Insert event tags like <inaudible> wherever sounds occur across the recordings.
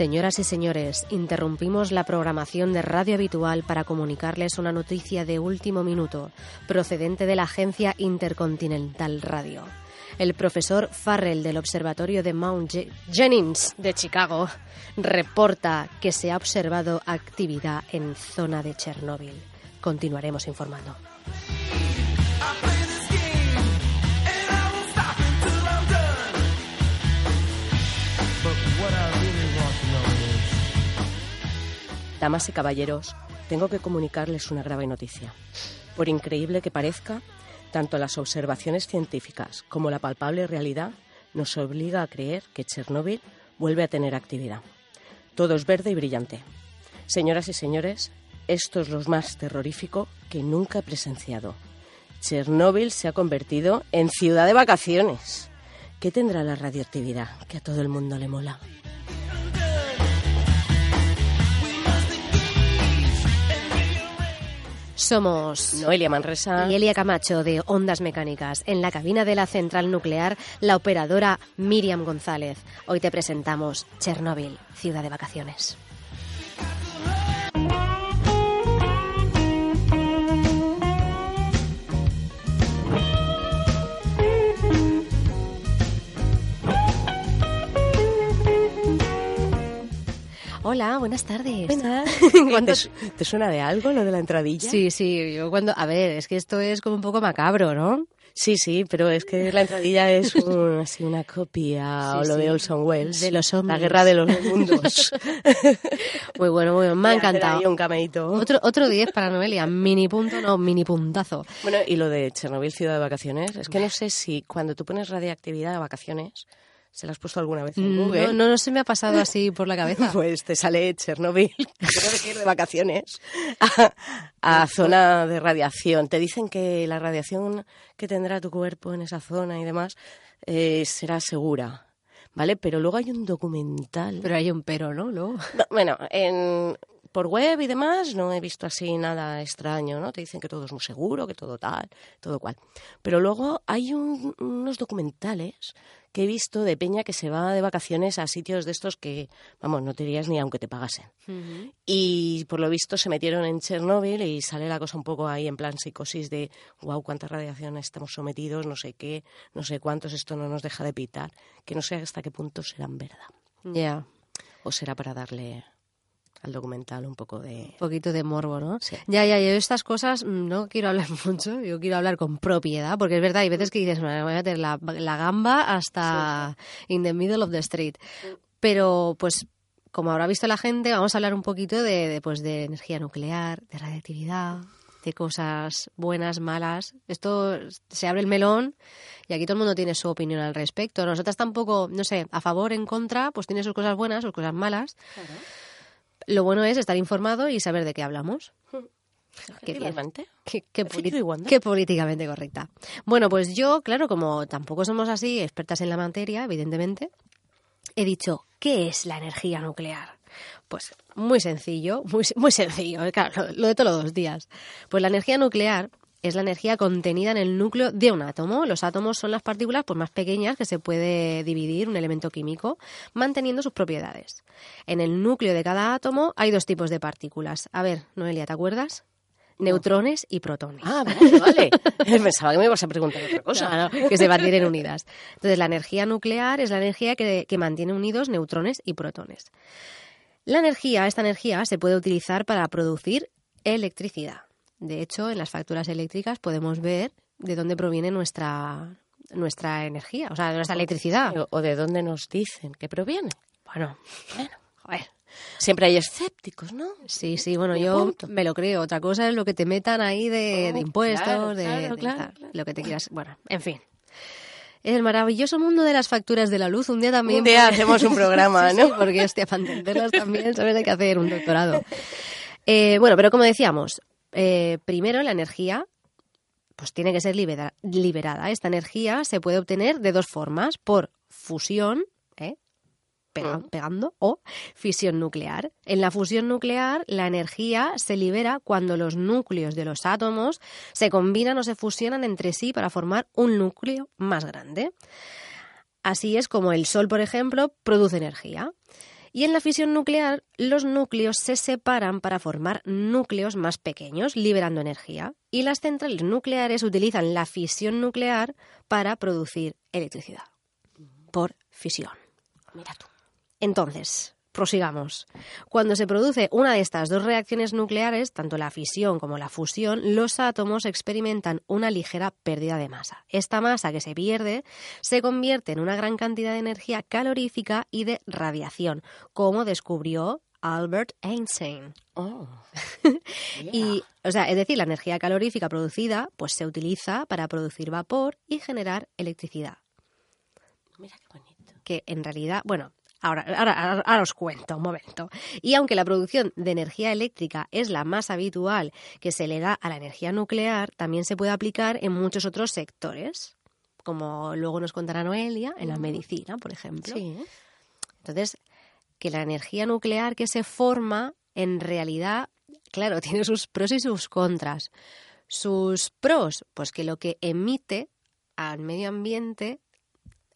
Señoras y señores, interrumpimos la programación de radio habitual para comunicarles una noticia de último minuto procedente de la agencia Intercontinental Radio. El profesor Farrell del Observatorio de Mount Jennings de Chicago reporta que se ha observado actividad en zona de Chernóbil. Continuaremos informando. Damas y caballeros, tengo que comunicarles una grave noticia. Por increíble que parezca, tanto las observaciones científicas como la palpable realidad nos obliga a creer que Chernóbil vuelve a tener actividad. Todo es verde y brillante. Señoras y señores, esto es lo más terrorífico que nunca he presenciado. Chernóbil se ha convertido en ciudad de vacaciones. ¿Qué tendrá la radioactividad que a todo el mundo le mola? Somos Noelia Manresa y Elia Camacho de Ondas Mecánicas. En la cabina de la central nuclear, la operadora Miriam González. Hoy te presentamos Chernóbil, ciudad de vacaciones. Hola, buenas tardes. <laughs> ¿Te, ¿Te, suena de algo lo de la entradilla? Sí, sí, yo cuando... A ver, es que esto es como un poco macabro, ¿no? Sí, sí, pero es que la entradilla es <laughs> así una copia o lo de Olson Wells. De los hombres. La guerra de los mundos. <laughs> muy bueno, muy bueno. Me ha encantado. un cameito. Otro, otro 10 para Noelia. Mini punto, no, mini puntazo. Bueno, y lo de Chernobyl, ciudad de vacaciones. Es que no sé si cuando tú pones radiactividad de vacaciones ¿Se la has puesto alguna vez en Google? No, no, se me ha pasado así por la cabeza. <laughs> Pues te sale Chernobyl, <laughs> creo que ir de vacaciones, <laughs> a, zona de radiación. Te dicen que la radiación que tendrá tu cuerpo en esa zona y demás eh, será segura. ¿Vale? Pero luego hay un documental. Pero hay un pero, ¿no? ¿No? bueno, en, por web y demás no he visto así nada extraño, ¿no? Te dicen que todo es muy seguro, que todo tal, todo cual. Pero luego hay unos documentales que he visto de Peña que se va de vacaciones a sitios de estos que, vamos, no te irías ni aunque te pagasen. Y por lo visto se metieron en Chernóbil y sale la cosa un poco ahí en plan psicosis de, wow, cuánta radiación estamos sometidos, no sé qué, no sé cuántos, esto no nos deja de pitar, que no sé hasta qué punto serán verdad. Ya. O será para darle al documental un poco de... Un poquito de morbo, ¿no? Ya, ya, yo estas cosas no quiero hablar <laughs> mucho, yo quiero hablar con propiedad, porque es verdad, hay veces que dices, me voy a meter la, gamba hasta in the middle of the street. Pero, pues, como habrá visto la gente, vamos a hablar un poquito de, pues, de energía nuclear, de radiactividad, de cosas buenas, malas. Esto se abre el melón y aquí todo el mundo tiene su opinión al respecto. Nosotras tampoco, no sé, a favor, en contra, pues tiene sus cosas buenas, sus cosas malas. Lo bueno es estar informado y saber de qué hablamos. <laughs> Qué, qué, qué, políticamente correcta. Bueno, pues yo, claro, como tampoco somos así expertas en la materia, evidentemente, he dicho, ¿qué es la energía nuclear? Pues muy sencillo, muy, muy sencillo, claro, lo de todos los días. Pues la energía nuclear es la energía contenida en el núcleo de un átomo. Los átomos son las partículas pues, más pequeñas que se puede dividir un elemento químico, manteniendo sus propiedades. En el núcleo de cada átomo hay dos tipos de partículas. A ver, Noelia, ¿te acuerdas? Neutrones y protones. Ah, vale, vale. <laughs> Pensaba que me ibas a preguntar otra cosa. que se mantienen unidas. Entonces, la energía nuclear es la energía que, que mantiene unidos neutrones y protones. La energía, esta energía, se puede utilizar para producir electricidad De hecho, en las facturas eléctricas podemos ver de dónde proviene nuestra, nuestra energía, o sea, nuestra electricidad. O de dónde nos dicen que proviene. Bueno, bueno, joder. Siempre hay escépticos, ¿no? Sí, sí, bueno, yo me lo creo. Otra cosa es lo que te metan ahí de, Oh, impuestos, de, lo que te quieras. Bueno, en fin. El maravilloso mundo de las facturas de la luz. Un día también. Un día hacemos un programa, <laughs> ¿no? sí, porque, hostia, para entenderlas también, ¿sabes? Hay que hacer un doctorado. Eh, bueno, pero como decíamos, eh, primero la energía pues tiene que ser libera- liberada. Esta energía se puede obtener de dos formas, por fusión, ¿eh? Pega- Mm. pegando, o fisión nuclear. En la fusión nuclear, la energía se libera cuando los núcleos de los átomos se combinan o se fusionan entre sí para formar un núcleo más grande. Así es como el Sol, por ejemplo, produce energía. Y en la fisión nuclear, los núcleos se separan para formar núcleos más pequeños, liberando energía. Y las centrales nucleares utilizan la fisión nuclear para producir electricidad. Por fisión. Mira tú. Entonces, prosigamos. Cuando se produce una de estas dos reacciones nucleares, tanto la fisión como la fusión, los átomos experimentan una ligera pérdida de masa. Esta masa que se pierde se convierte en una gran cantidad de energía calorífica y de radiación, como descubrió Albert Einstein. Oh. <laughs> Y, o sea, es decir, la energía calorífica producida pues se utiliza para producir vapor y generar electricidad Mira qué bonito. que en realidad, bueno, ahora, ahora, ahora- os cuento un momento. Y aunque la producción de energía eléctrica es la más habitual que se le da a la energía nuclear, también se puede aplicar en muchos otros sectores, como luego nos contará Noelia, en la medicina, por ejemplo. Sí. Entonces, que la energía nuclear que se forma, en realidad, claro, <laughs> tiene sus pros y sus contras. Sus pros, pues que lo que emite al medio ambiente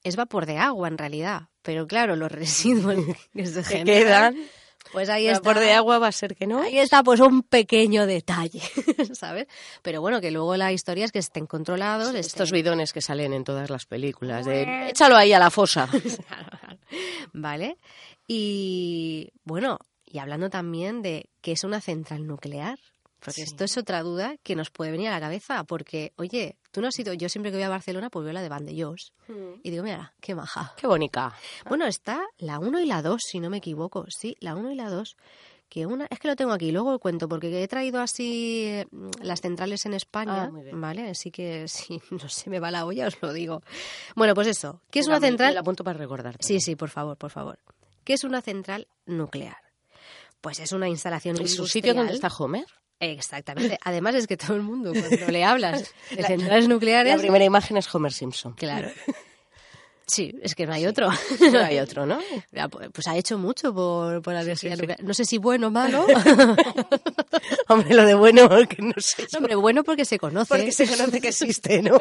es vapor de agua, en realidad. Pero claro, los <laughs> residuos que se generan, quedan. pues ahí está. vapor de agua va a ser que no. Ahí está, pues un pequeño detalle, <laughs> ¿sabes? Pero bueno, que luego la historia es que estén controlados. Estos estén- bidones que salen en todas las películas de échalo ahí a la fosa. <laughs> ¿Vale? Y bueno, y hablando también de qué es una central nuclear. Porque Sí. esto es otra duda que nos puede venir a la cabeza. Porque, oye, tú no has ido. Yo siempre que voy a Barcelona, pues veo la de Vandellós. Y digo, mira, qué maja. Qué bonita. Bueno, está la 1 y la 2, si no me equivoco. Sí, la 1 y la 2. Que una, es que lo tengo aquí, luego cuento, porque he traído así eh, las centrales en España, Ah, muy bien. ¿vale? Así que <laughs> si no se me va la olla, os lo digo. Bueno, pues eso, ¿qué es una me- central? me la apunto para recordarte. Sí, sí, por favor, por favor. ¿Qué es una central nuclear? Pues es una instalación ¿En su sitio donde está Homer? Exactamente. Además es que todo el mundo cuando <laughs> le hablas de centrales nucleares, La primera imagen es Homer Simpson. claro. Sí, es que no hay otro. No hay otro, ¿no? <laughs> Pues pues ha hecho mucho por, por la energía nuclear. No sé si bueno o malo. <laughs> Hombre, lo de bueno, que no sé. Hombre, bueno porque se conoce. Porque se conoce que existe, ¿no?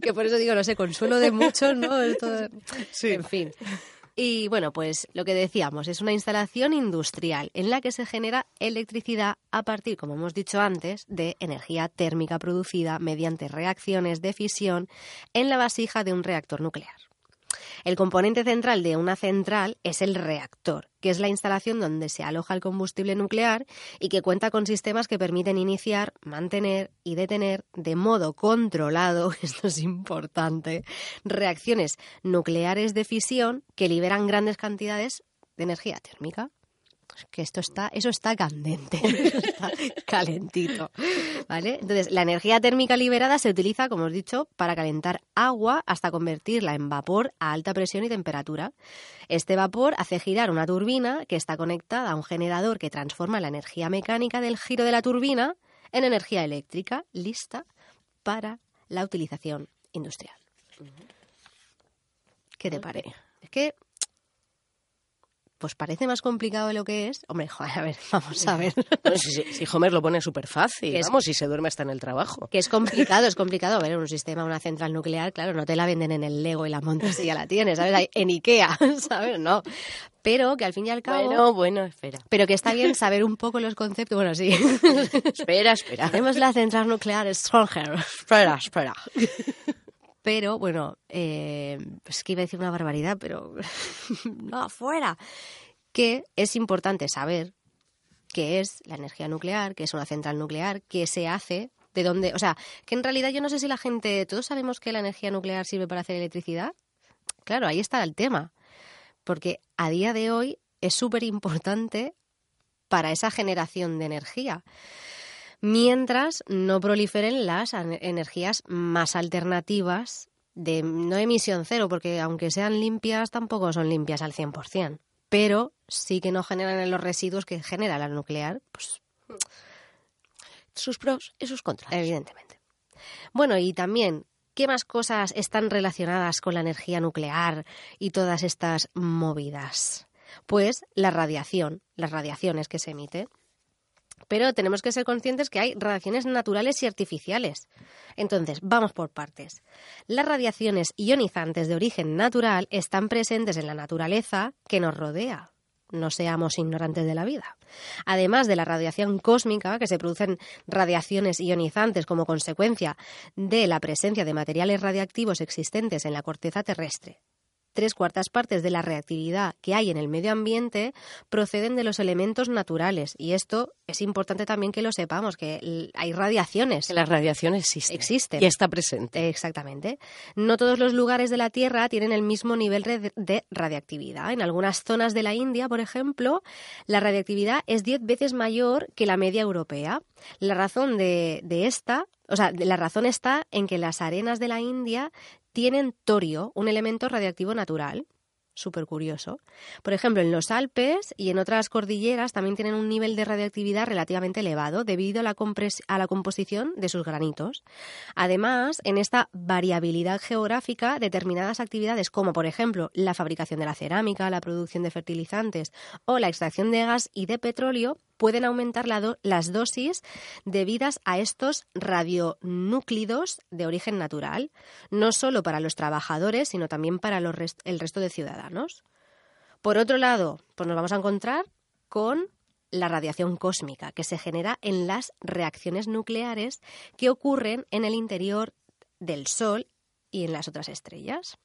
que por eso digo, no sé, consuelo de muchos, ¿no? Esto- Sí. En fin. Y bueno, pues lo que decíamos, es una instalación industrial en la que se genera electricidad a partir, como hemos dicho antes, de energía térmica producida mediante reacciones de fisión en la vasija de un reactor nuclear. El componente central de una central es el reactor, que es la instalación donde se aloja el combustible nuclear y que cuenta con sistemas que permiten iniciar, mantener y detener de modo controlado, <laughs> esto es importante, reacciones nucleares de fisión que liberan grandes cantidades de energía térmica. Que esto está, eso está candente, <laughs> eso está calentito, ¿vale? Entonces, la energía térmica liberada se utiliza, como os he dicho, para calentar agua hasta convertirla en vapor a alta presión y temperatura. Este vapor hace girar una turbina que está conectada a un generador que transforma la energía mecánica del giro de la turbina en energía eléctrica, lista para la utilización industrial. ¿Qué te parece? Es que pues parece más complicado de lo que es. Hombre, <laughs> joder, a ver, vamos a ver. <laughs> Si, si- si Homer lo pone súper fácil, es- vamos, si se duerme hasta en el trabajo. Que es complicado, es <laughs> complicado. A ver, un sistema, una central nuclear, claro, no te la venden en el Lego y la montas y ya la tienes, ¿sabes? En Ikea, ¿sabes? No. Pero que al fin y al cabo... Bueno, bueno, espera. Pero que está bien saber un poco los conceptos. Bueno, sí. Espera, espera. Tenemos la central nuclear Stronger. Espera, espera. Pero, bueno, eh, es que iba a decir una barbaridad, pero <laughs> no, afuera. Que es importante saber qué es la energía nuclear, qué es una central nuclear, qué se hace, de dónde, o sea, que en realidad yo no sé si la gente, todos sabemos que la energía nuclear sirve para hacer electricidad. Claro, ahí está el tema, porque a día de hoy es súper importante para esa generación de energía mientras no proliferen las energías más alternativas de no emisión cero, porque aunque sean limpias, tampoco son limpias al 100%, pero sí que no generan los residuos que genera la nuclear, pues sus pros y sus contras. Evidentemente. Bueno, y también, ¿qué más cosas están relacionadas con la energía nuclear y todas estas movidas? Pues la radiación, las radiaciones que se emiten. Pero tenemos que ser conscientes que hay radiaciones naturales y artificiales. Entonces, vamos por partes. Las radiaciones ionizantes de origen natural están presentes en la naturaleza que nos rodea. No seamos ignorantes de la vida. Además de la radiación cósmica, que se producen radiaciones ionizantes como consecuencia de la presencia de materiales radiactivos existentes en la corteza terrestre tres cuartas partes de la reactividad que hay en el medio ambiente proceden de los elementos naturales. Y esto es importante también que lo sepamos, que hay radiaciones. La radiación existe. Existe. Y está presente. Exactamente. No todos los lugares de la Tierra tienen el mismo nivel de radiactividad. En algunas zonas de la India, por ejemplo, la radiactividad es diez veces mayor que la media europea. La razón de, de esta o sea, la razón está en que las arenas de la India tienen torio, un elemento radiactivo natural. Súper curioso. Por ejemplo, en los Alpes y en otras cordilleras también tienen un nivel de radioactividad relativamente elevado debido a la, a la composición de sus granitos. Además, en esta variabilidad geográfica, determinadas actividades como, por ejemplo, la fabricación de la cerámica, la producción de fertilizantes o la extracción de gas y de petróleo pueden aumentar las dosis debidas a estos radionúclidos de origen natural, no solo para los trabajadores, sino también para el resto de ciudadanos. Por otro lado, pues nos vamos a encontrar con la radiación cósmica que se genera en las reacciones nucleares que ocurren en el interior del Sol y en las otras estrellas.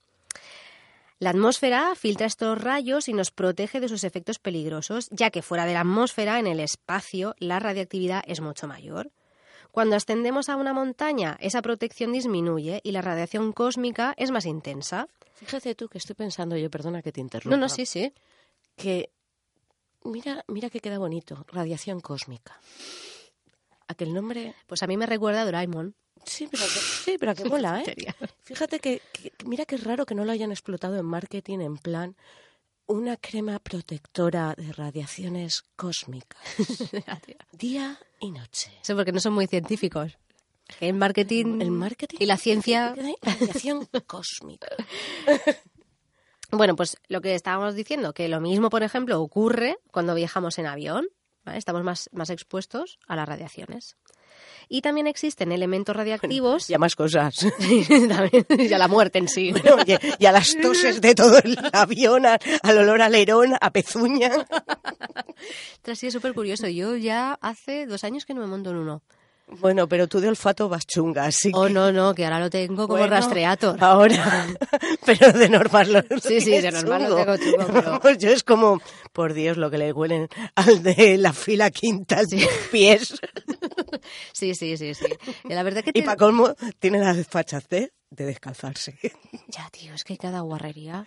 La atmósfera filtra estos rayos y nos protege de sus efectos peligrosos, ya que fuera de la atmósfera, en el espacio, la radiactividad es mucho mayor. Cuando ascendemos a una montaña, esa protección disminuye y la radiación cósmica es más intensa. Fíjate tú que estoy pensando yo, perdona que te interrumpa. No, no, sí, sí. Que mira, mira que queda bonito, radiación cósmica. Aquel nombre, pues a mí me recuerda a Doraemon. Sí, pero que, sí, pero que <laughs> mola, ¿eh? Fíjate que, mira qué raro que no lo hayan explotado en marketing en plan una crema protectora de radiaciones cósmicas. <laughs> Día y noche. Eso porque no son muy científicos. En marketing, el marketing y la ciencia. <laughs> Radiación cósmica. Bueno, pues lo que estábamos diciendo, que lo mismo, por ejemplo, ocurre cuando viajamos en avión. Estamos más, más expuestos a las radiaciones. Y también existen elementos radiactivos. y a más cosas. <laughs> y a la muerte en sí. <laughs> y, a las toses de todo el avión, al olor a lerón, a pezuña. Sí, es súper curioso. Yo ya hace dos años que no me monto en uno. Bueno, pero tú de olfato vas chunga, así Oh, no, no, que ahora lo tengo como rastreator. Ahora, <laughs> pero de normal lo Sí, sí, de normal lo tengo chungo, pero... Pues <laughs> yo es como, por Dios, lo que le huelen al de la fila quinta sí. pies. <laughs> Sí, sí, sí, sí. Y la verdad que... Y para colmo, tiene la desfachatez de descalzarse. Ya, tío, es que cada guarrería.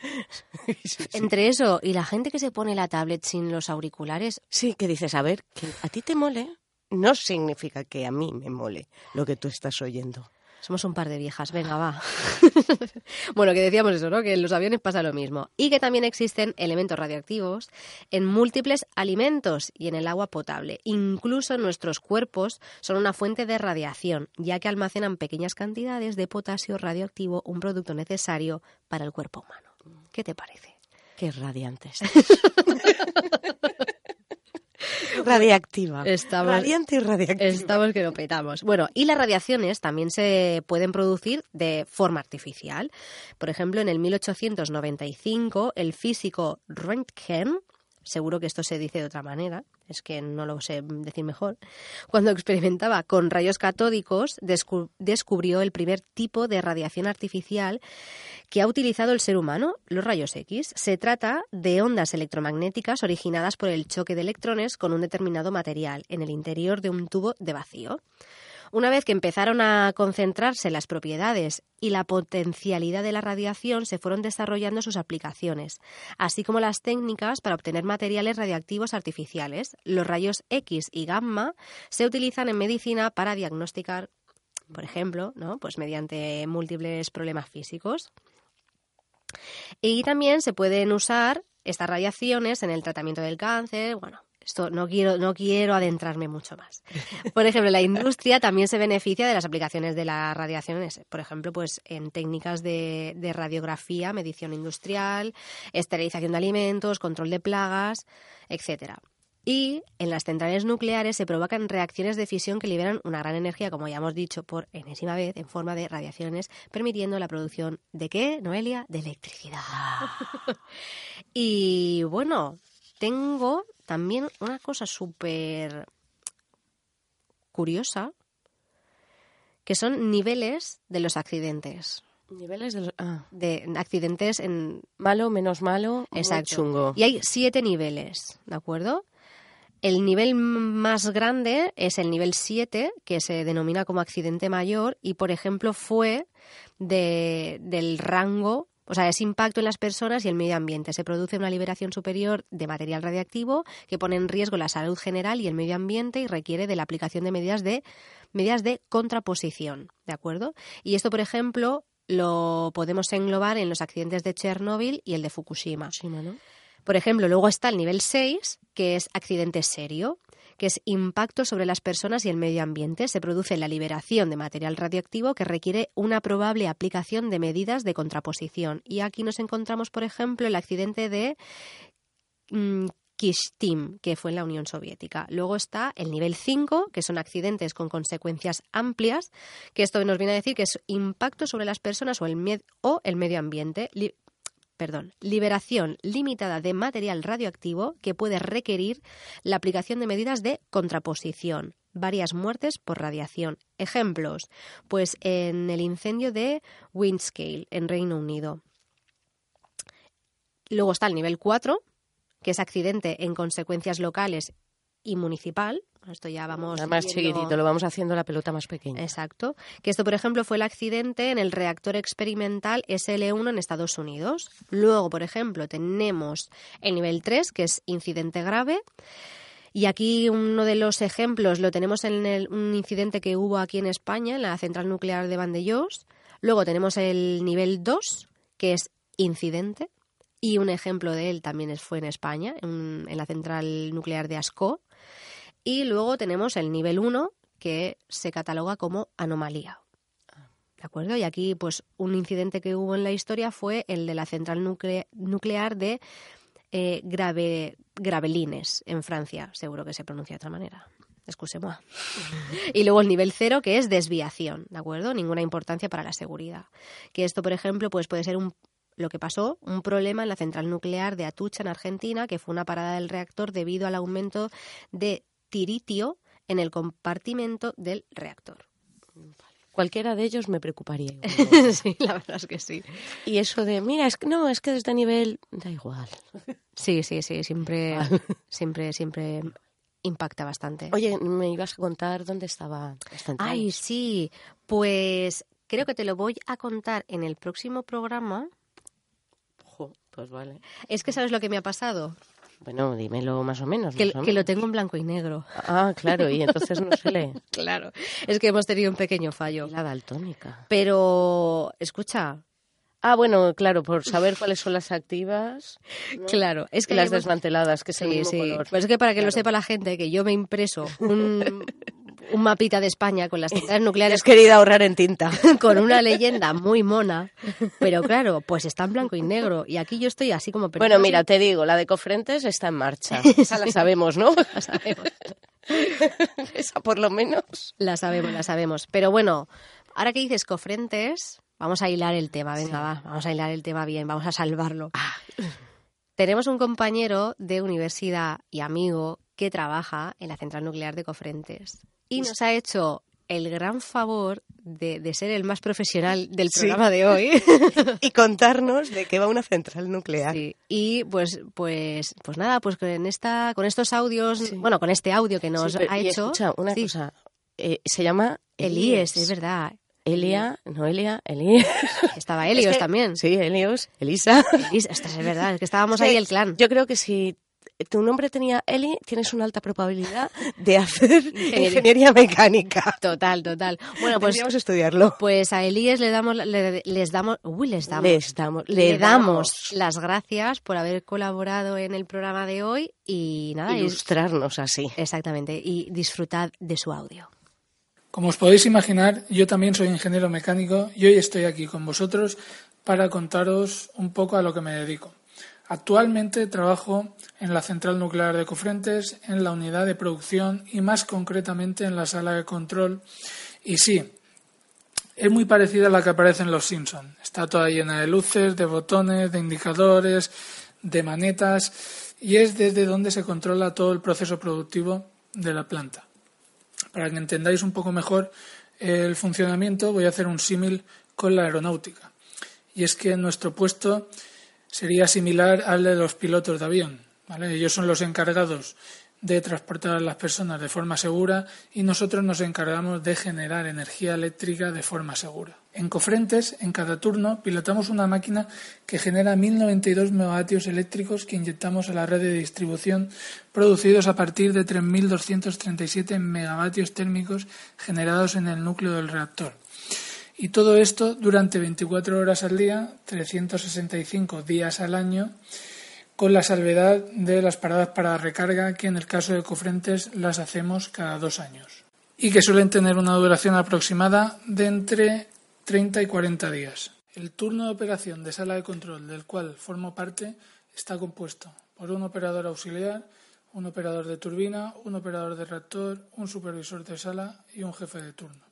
Entre eso y la gente que se pone la tablet sin los auriculares. Sí, que dices, a ver, que a ti te mole, no significa que a mí me mole lo que tú estás oyendo. Somos un par de viejas, venga, va. <laughs> bueno, que decíamos eso, ¿no? Que en los aviones pasa lo mismo. Y que también existen elementos radioactivos en múltiples alimentos y en el agua potable. Incluso nuestros cuerpos son una fuente de radiación, ya que almacenan pequeñas cantidades de potasio radioactivo, un producto necesario para el cuerpo humano. ¿Qué te parece? Qué radiantes. <laughs> radiactiva. Estamos, Radiante y radiactiva. Estamos que lo petamos. Bueno, y las radiaciones también se pueden producir de forma artificial. Por ejemplo, en el 1895, el físico Röntgen seguro que esto se dice de otra manera, es que no lo sé decir mejor, cuando experimentaba con rayos catódicos descubrió el primer tipo de radiación artificial que ha utilizado el ser humano, los rayos X. Se trata de ondas electromagnéticas originadas por el choque de electrones con un determinado material en el interior de un tubo de vacío. Una vez que empezaron a concentrarse las propiedades y la potencialidad de la radiación, se fueron desarrollando sus aplicaciones, así como las técnicas para obtener materiales radiactivos artificiales. Los rayos X y gamma se utilizan en medicina para diagnosticar, por ejemplo, ¿no? pues mediante múltiples problemas físicos. Y también se pueden usar estas radiaciones en el tratamiento del cáncer, bueno, esto no quiero, no quiero adentrarme mucho más. Por ejemplo, la industria también se beneficia de las aplicaciones de las radiaciones, por ejemplo, pues en técnicas de, de radiografía, medición industrial, esterilización de alimentos, control de plagas, etcétera. Y en las centrales nucleares se provocan reacciones de fisión que liberan una gran energía, como ya hemos dicho por enésima vez, en forma de radiaciones, permitiendo la producción de qué, Noelia? De electricidad. <laughs> y bueno, tengo también una cosa súper curiosa, que son niveles de los accidentes. Niveles de, los, ah. de accidentes en... Malo, menos malo, Exacto. chungo. Y hay siete niveles, ¿de acuerdo? El nivel más grande es el nivel 7, que se denomina como accidente mayor y, por ejemplo, fue de, del rango o sea, es impacto en las personas y el medio ambiente. Se produce una liberación superior de material radiactivo que pone en riesgo la salud general y el medio ambiente y requiere de la aplicación de medidas de medidas de contraposición, ¿de acuerdo? Y esto, por ejemplo, lo podemos englobar en los accidentes de Chernóbil y el de Fukushima. Por ejemplo, luego está el nivel 6, que es accidente serio que es impacto sobre las personas y el medio ambiente. Se produce la liberación de material radioactivo que requiere una probable aplicación de medidas de contraposición. Y aquí nos encontramos, por ejemplo, el accidente de mm, Kishtim, que fue en la Unión Soviética. Luego está el nivel 5, que son accidentes con consecuencias amplias, que esto nos viene a decir que es impacto sobre las personas o el, o el medio ambiente perdón, liberación limitada de material radioactivo que puede requerir la aplicación de medidas de contraposición, varias muertes por radiación. Ejemplos, pues en el incendio de Windscale en Reino Unido. Luego está el nivel 4, que es accidente en consecuencias locales y municipal, esto ya vamos. más chiquitito, lo vamos haciendo la pelota más pequeña. Exacto. Que esto, por ejemplo, fue el accidente en el reactor experimental SL1 en Estados Unidos. Luego, por ejemplo, tenemos el nivel 3, que es incidente grave. Y aquí uno de los ejemplos lo tenemos en un incidente que hubo aquí en España, en la central nuclear de Vandellós. Luego tenemos el nivel 2, que es incidente. Y un ejemplo de él también fue en España, en, en la central nuclear de Ascó. Y luego tenemos el nivel 1, que se cataloga como anomalía. ¿De acuerdo? Y aquí, pues, un incidente que hubo en la historia fue el de la central nuclear de eh, Grave Gravelines, en Francia. Seguro que se pronuncia de otra manera. Excusez-moi. y luego el nivel 0, que es desviación, ¿de acuerdo? Ninguna importancia para la seguridad. Que esto, por ejemplo, pues puede ser un lo que pasó, un problema en la central nuclear de Atucha, en Argentina, que fue una parada del reactor debido al aumento de tiritio en el compartimento del reactor. Cualquiera de ellos me preocuparía. <laughs> sí, la verdad es que sí. Y eso de, mira, es que no, es que desde nivel da igual. Sí, sí, sí, siempre, siempre, siempre impacta bastante. Oye, me ibas a contar dónde estaba Ay, sí, pues creo que te lo voy a contar en el próximo programa. pues vale. Es que sabes lo que me ha pasado. Bueno, dímelo más o menos. Que, más que lo tengo en blanco y negro. Ah, claro, y entonces no se lee. <laughs> claro, es que hemos tenido un pequeño fallo. Y la daltónica. Pero, escucha. Ah, bueno, claro, por saber cuáles son las activas. Claro, es que las desmanteladas, que es el mismo sí. color. Pues es que para que lo sepa la gente, que yo me impreso un, <laughs> un mapita de España con las centrales <laughs> nucleares. Has querido ahorrar en tinta. <laughs> con una leyenda <laughs> muy mona. Pero claro, pues está en blanco y negro. Y aquí yo estoy así como... Bueno, mira, te digo, la de Cofrentes está en marcha. Esa la sabemos, ¿no? La sabemos. Esa por lo menos. La sabemos, la sabemos. Pero bueno, ahora que dices Cofrentes, vamos a hilar el tema. Venga, sí. va. Vamos a hilar el tema bien. Vamos a salvarlo. Ah. tenemos un compañero de universidad y amigo que trabaja en la central nuclear de Cofrentes y nos ha hecho el gran favor de, ser el más profesional del programa de hoy <laughs> y contarnos de qué va una central nuclear. Y pues, pues, pues nada, pues con esta, con estos audios, bueno, con este audio que nos ha hecho. Escucha, una cosa, eh, se llama Elías, es verdad. Elia, no Elia, Elías. <laughs> Estaba Helios también. Sí, Helios, Elisa. Elisa, es verdad, es que estábamos <laughs> ahí el clan. Yo creo que si tu nombre tenía Eli, tienes una alta probabilidad de hacer <laughs> ingeniería mecánica. Total, total. Bueno, pues vamos a estudiarlo. Pues a Elías le damos les damos, uy, les damos. Les damos, le, damos. las gracias por haber colaborado en el programa de hoy y nada, ilustrarnos así. Exactamente, y disfrutad de su audio. Como os podéis imaginar, yo también soy ingeniero mecánico y hoy estoy aquí con vosotros para contaros un poco a lo que me dedico. Actualmente trabajo en la central nuclear de Cofrentes, en la unidad de producción y más concretamente en la sala de control. Y sí, es muy parecida a la que aparece en Los Simpson. Está toda llena de luces, de botones, de indicadores, de manetas y es desde donde se controla todo el proceso productivo de la planta. Para que entendáis un poco mejor el funcionamiento, voy a hacer un símil con la aeronáutica. Y es que en nuestro puesto sería similar al de los pilotos de avión. Ellos son los encargados de transportar a las personas de forma segura y nosotros nos encargamos de generar energía eléctrica de forma segura. En Cofrentes, en cada turno, pilotamos una máquina que genera 1092 megavatios eléctricos que inyectamos a la red de distribución, producidos a partir de 3237 megavatios térmicos generados en el núcleo del reactor. Y todo esto durante 24 horas al día, 365 días al año, con la salvedad de las paradas para recarga, que en el caso de Cofrentes las hacemos cada dos años. Y que suelen tener una duración aproximada de entre 30 y 40 días. El turno de operación de sala de control del cual formo parte está compuesto por un operador auxiliar, un operador de turbina, un operador de reactor, un supervisor de sala y un jefe de turno.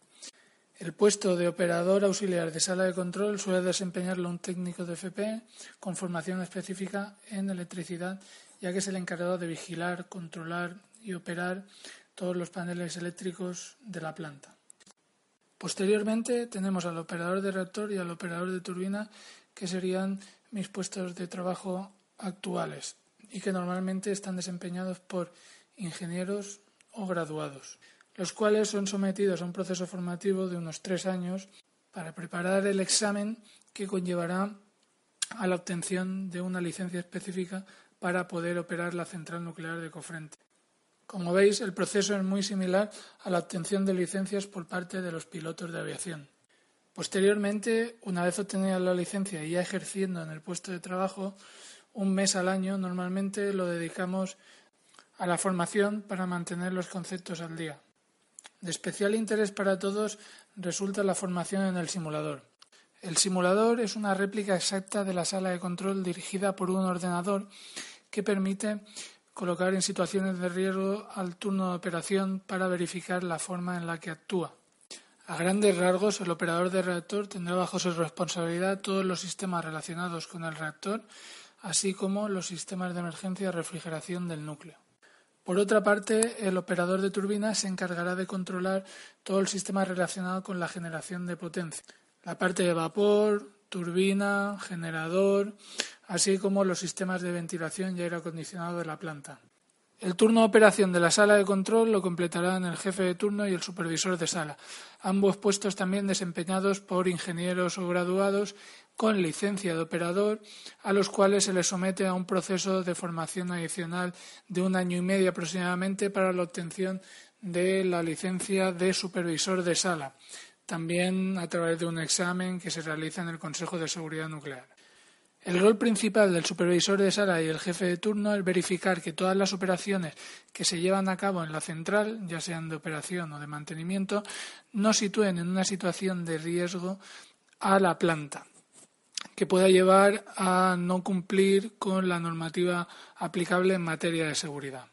El puesto de operador auxiliar de sala de control suele desempeñarlo un técnico de FP con formación específica en electricidad, ya que es el encargado de vigilar, controlar y operar todos los paneles eléctricos de la planta. Posteriormente tenemos al operador de reactor y al operador de turbina, que serían mis puestos de trabajo actuales y que normalmente están desempeñados por ingenieros o graduados los cuales son sometidos a un proceso formativo de unos tres años para preparar el examen que conllevará a la obtención de una licencia específica para poder operar la central nuclear de Cofrente. Como veis, el proceso es muy similar a la obtención de licencias por parte de los pilotos de aviación. Posteriormente, una vez obtenida la licencia y ya ejerciendo en el puesto de trabajo, un mes al año normalmente lo dedicamos a la formación para mantener los conceptos al día. De especial interés para todos resulta la formación en el simulador. El simulador es una réplica exacta de la sala de control dirigida por un ordenador que permite colocar en situaciones de riesgo al turno de operación para verificar la forma en la que actúa. A grandes rasgos, el operador de reactor tendrá bajo su responsabilidad todos los sistemas relacionados con el reactor, así como los sistemas de emergencia y refrigeración del núcleo. Por otra parte, el operador de turbina se encargará de controlar todo el sistema relacionado con la generación de potencia, la parte de vapor, turbina, generador, así como los sistemas de ventilación y aire acondicionado de la planta. El turno de operación de la sala de control lo completarán el jefe de turno y el supervisor de sala, ambos puestos también desempeñados por ingenieros o graduados con licencia de operador, a los cuales se les somete a un proceso de formación adicional de un año y medio aproximadamente para la obtención de la licencia de supervisor de sala, también a través de un examen que se realiza en el Consejo de Seguridad Nuclear. El rol principal del supervisor de sala y el jefe de turno es verificar que todas las operaciones que se llevan a cabo en la central, ya sean de operación o de mantenimiento, no sitúen en una situación de riesgo a la planta que pueda llevar a no cumplir con la normativa aplicable en materia de seguridad.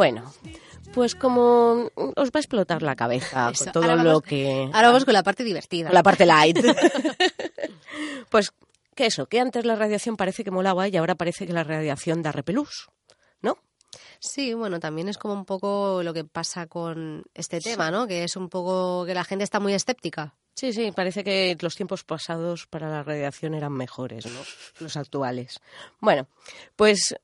Bueno, pues como os va a explotar la cabeza con todo lo que... Ahora vamos con la parte divertida. la parte light. <laughs> pues que eso, que antes la radiación parece que molaba y ahora parece que la radiación da repelús, ¿no? Sí, bueno, también es como un poco lo que pasa con este tema, ¿no? Que es un poco que la gente está muy escéptica. Sí, sí, parece que los tiempos pasados para la radiación eran mejores, ¿no? Los actuales. Bueno, pues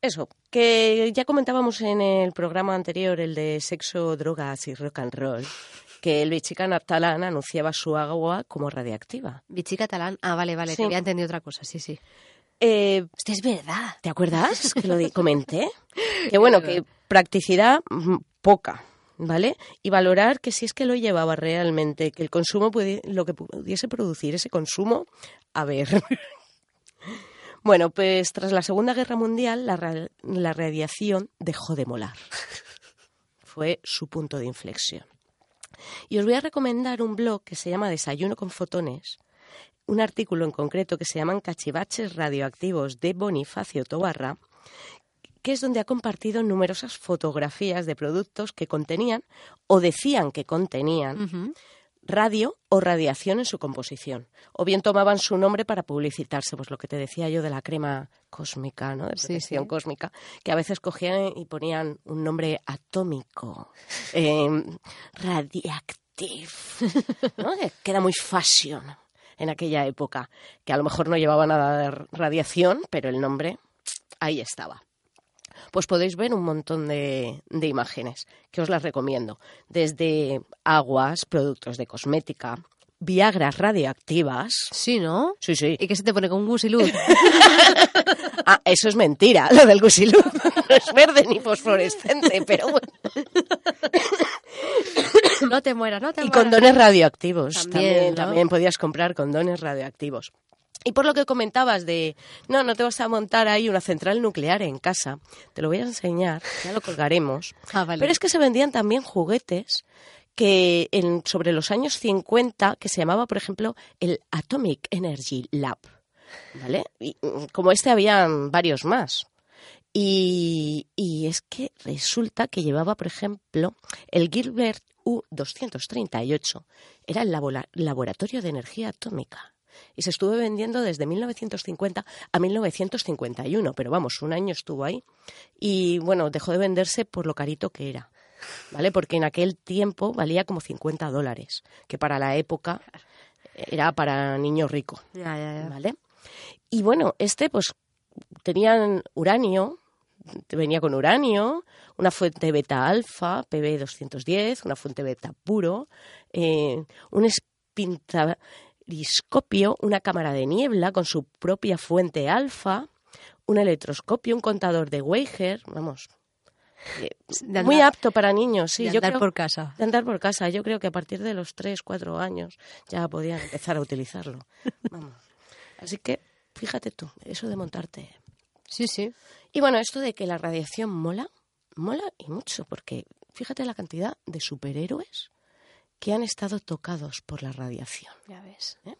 eso, que ya comentábamos en el programa anterior, el de sexo, drogas y rock and roll, que el bichica talán anunciaba su agua como radiactiva. Bichica talán, ah, vale, vale, te había entendido otra cosa, sí, sí. Eh, es verdad. ¿Te acuerdas <laughs> que lo comenté? que bueno, que practicidad mm, poca, ¿vale? Y valorar que si es que lo llevaba realmente, que el consumo puede, lo que pudiese producir ese consumo, a ver. Bueno, pues tras la Segunda Guerra Mundial la, la radiación dejó de molar. <laughs> Fue su punto de inflexión. Y os voy a recomendar un blog que se llama Desayuno con Fotones, un artículo en concreto que se llaman Cachivaches radioactivos de Bonifacio Tobarra, que es donde ha compartido numerosas fotografías de productos que contenían o decían que contenían radio o radiación en su composición. O bien tomaban su nombre para publicitarse, pues lo que te decía yo de la crema cósmica, ¿no? De protección cósmica, que a veces cogían y ponían un nombre atómico, <laughs> eh, radiactive, ¿no? Queda muy fashion en aquella época, que a lo mejor no llevaba nada de radiación, pero el nombre ahí estaba. Pues podéis ver un montón de, de imágenes que os las recomiendo, desde aguas, productos de cosmética, Viagras radioactivas. Sí, ¿no? Sí, sí. ¿Y qué se te pone con un gusiluz? <laughs> ah, eso es mentira, lo del gusiluz. No es verde ni fosforescente, pero bueno. no te mueras, no te mueras. Y condones radioactivos. También, también, podías comprar condones radioactivos. Y por lo que comentabas de, no, no te vas a montar ahí una central nuclear en casa, te lo voy a enseñar, ya lo colgaremos. <laughs> Ah, vale. Pero es que se vendían también juguetes que en, sobre los años 50, que se llamaba, por ejemplo, el Atomic Energy Lab. ¿Vale? Y, mm, como este habían varios más. Y, y, es que resulta que llevaba, por ejemplo, el Gilbert U-238. Era el laboratorio de energía atómica. Y se estuvo vendiendo desde 1950 a 1951. Pero vamos, un año estuvo ahí. Y bueno, dejó de venderse por lo carito que era. ¿vale? Porque en aquel tiempo valía como 50 dólares, que para la época era para niños ricos, ¿vale? Y bueno, este pues tenían uranio, venía con uranio, una fuente beta alfa, PB210, una fuente beta puro, eh, un espintariscopio, una cámara de niebla con su propia fuente alfa, un electroscopio, un contador de Weiger, vamos, muy apto para niños, sí. De andar por casa. De andar por casa. Yo creo que a partir de los 3, 4 años ya podían empezar a utilizarlo. <laughs> Así que, fíjate tú, eso de montarte. Sí, sí. Y bueno, esto de que la radiación mola, mola y mucho, porque fíjate la cantidad de superhéroes que han estado tocados por la radiación. Ya ves. ¿Eh?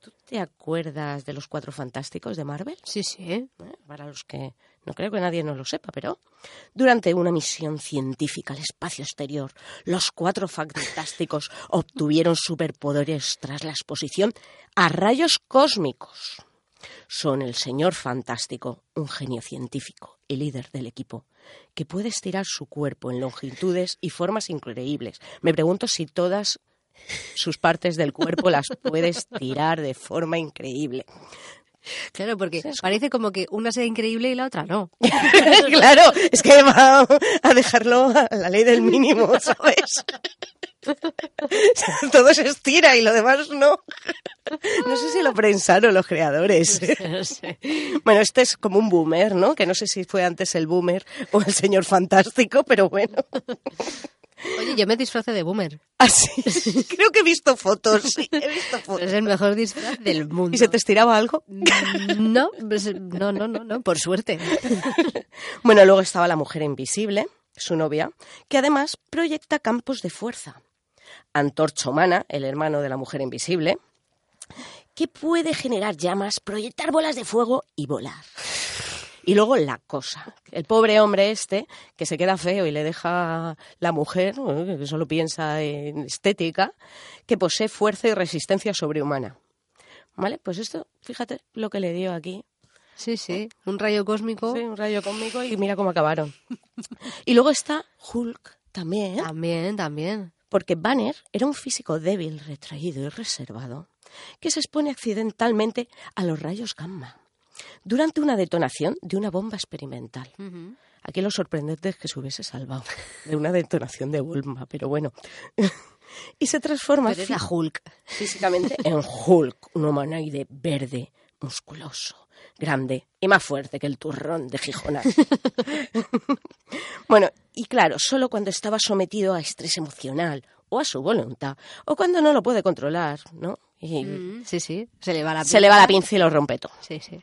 ¿Tú te acuerdas de los cuatro fantásticos de Marvel? Sí, sí. ¿Eh? Para los que no creo que nadie no lo sepa, pero durante una misión científica al espacio exterior, los cuatro fantásticos <laughs> obtuvieron superpoderes tras la exposición a rayos cósmicos. Son el señor fantástico, un genio científico y líder del equipo, que puede estirar su cuerpo en longitudes y formas increíbles. Me pregunto si todas sus partes del cuerpo las puedes tirar de forma increíble. Claro, porque parece como que una sea increíble y la otra no. <laughs> claro, es que va a dejarlo a la ley del mínimo, ¿sabes? <laughs> Todo se estira y lo demás no. No sé si lo prensaron los creadores. <laughs> Bueno, este es como un boomer, ¿no? Que no sé si fue antes el boomer o el señor fantástico, pero bueno. Oye, yo me disfrace de boomer. Ah, sí. Creo que he visto fotos. Sí, he visto fotos. Es el mejor disfraz del mundo. ¿Y se te estiraba algo? No, pues, no, no, no, no, por suerte. Bueno, luego estaba la mujer invisible, su novia, que además proyecta campos de fuerza. Antorcho Humana, el hermano de la mujer invisible, que puede generar llamas, proyectar bolas de fuego y volar. Y luego la cosa. El pobre hombre este, que se queda feo y le deja la mujer, que solo piensa en estética, que posee fuerza y resistencia sobrehumana. ¿Vale? Pues esto, fíjate lo que le dio aquí. Sí, sí, un rayo cósmico. Sí, un rayo cósmico y mira cómo acabaron. <laughs> y luego está Hulk también. También, también. Porque Banner era un físico débil, retraído y reservado, que se expone accidentalmente a los rayos gamma durante una detonación de una bomba experimental. Aquí lo sorprendente es que se hubiese salvado <laughs> de una detonación de bomba, pero bueno. <laughs> y se transforma Hulk. físicamente en Hulk, un humanoide verde, musculoso, grande y más fuerte que el turrón de Gijonas. <laughs> bueno, y claro, solo cuando estaba sometido a estrés emocional o a su voluntad, o cuando no lo puede controlar, ¿no? Mm, sí, sí, se le va la pinza. Se le va la pinza y lo rompe todo. Sí, sí.